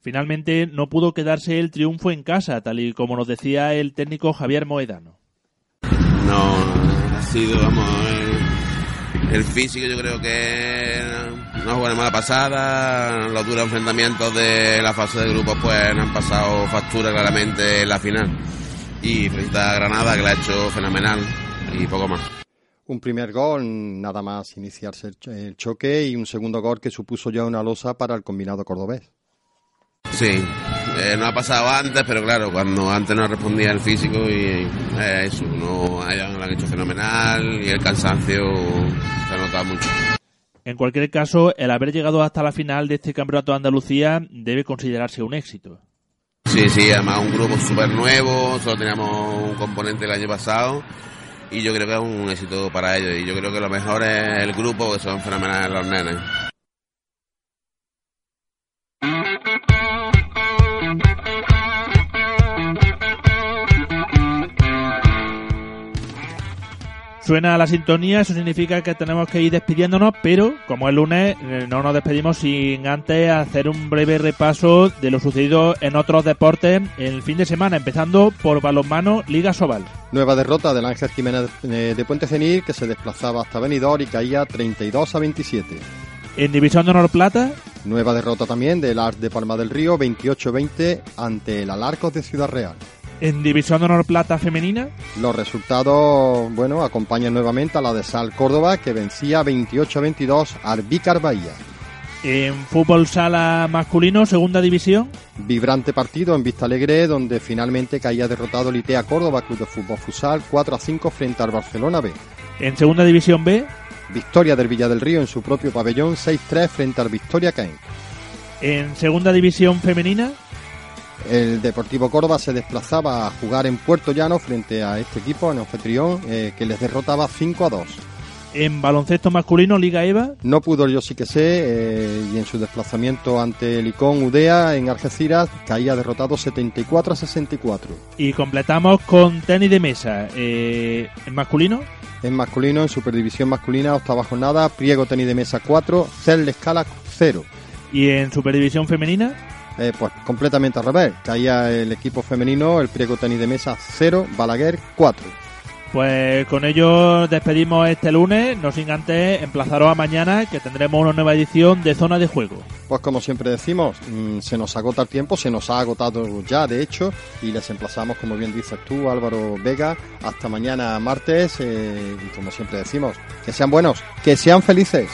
Finalmente no pudo quedarse el triunfo en casa, tal y como nos decía el técnico Javier Moedano. No, sido, vamos, el, físico yo creo que no buena mala pasada, los duros enfrentamientos de la fase de grupos pues han pasado factura claramente en la final. Y frente a Granada que la ha hecho fenomenal y poco más un primer gol nada más iniciarse el, choque y un segundo gol que supuso ya una losa para el combinado cordobés. Sí, eh, no ha pasado antes, pero claro, cuando antes no respondía el físico y eh, eso, no lo han hecho fenomenal y el cansancio se ha notado mucho. En cualquier caso, el haber llegado hasta la final de este campeonato de Andalucía debe considerarse un éxito. Sí, sí, además un grupo súper nuevo, solo teníamos un componente el año pasado y yo creo que es un éxito para ellos y yo creo que lo mejor es el grupo, que son fenomenales los nenes. Suena la sintonía, eso significa que tenemos que ir despidiéndonos, pero como es lunes, eh, no nos despedimos sin antes hacer un breve repaso de lo sucedido en otros deportes el fin de semana, empezando por balonmano Liga Sobal. Nueva derrota del Ángel Jiménez eh, de Puente Cenil, que se desplazaba hasta Benidorm y caía 32 a 27. En División de Honor Plata. Nueva derrota también del Art de Palma del Río, 28-20 ante el Alarcos de Ciudad Real. En División de Honor Plata Femenina. Los resultados, bueno, acompañan nuevamente a la de Sal Córdoba, que vencía 28-22 al Vícar Bahía. En fútbol sala masculino, segunda división. Vibrante partido en Vista Alegre, donde finalmente caía derrotado el ITEA Córdoba Club de Fútbol Fusal 4 a 5 frente al Barcelona B. En segunda división B. Victoria del Villa del Río en su propio pabellón 6-3 frente al Victoria Caen. En segunda división femenina. El Deportivo Córdoba se desplazaba a jugar en Puerto Llano frente a este equipo, en anfitrión, eh, que les derrotaba 5 a 2. En baloncesto masculino, Liga EVA. No pudo yo sí que sé, eh, y en su desplazamiento ante el Icón Udea en Algeciras caía derrotado 74 a 64. Y completamos con tenis de mesa. Eh, ¿En masculino? En masculino, en Superdivisión masculina, octava jornada, Priego tenis de mesa 4, Cel Escala 0. ¿Y en Superdivisión femenina? Eh, pues completamente al revés. Caía el equipo femenino, el Priego tenis de mesa 0, Balaguer 4. Pues con ello despedimos este lunes, no sin antes emplazaros a mañana que tendremos una nueva edición de Zona de Juego. Pues como siempre decimos, mm, se nos agota el tiempo, se nos ha agotado ya de hecho y les emplazamos, como bien dices tú Álvaro Vega, hasta mañana martes eh, y como siempre decimos, que sean buenos, que sean felices.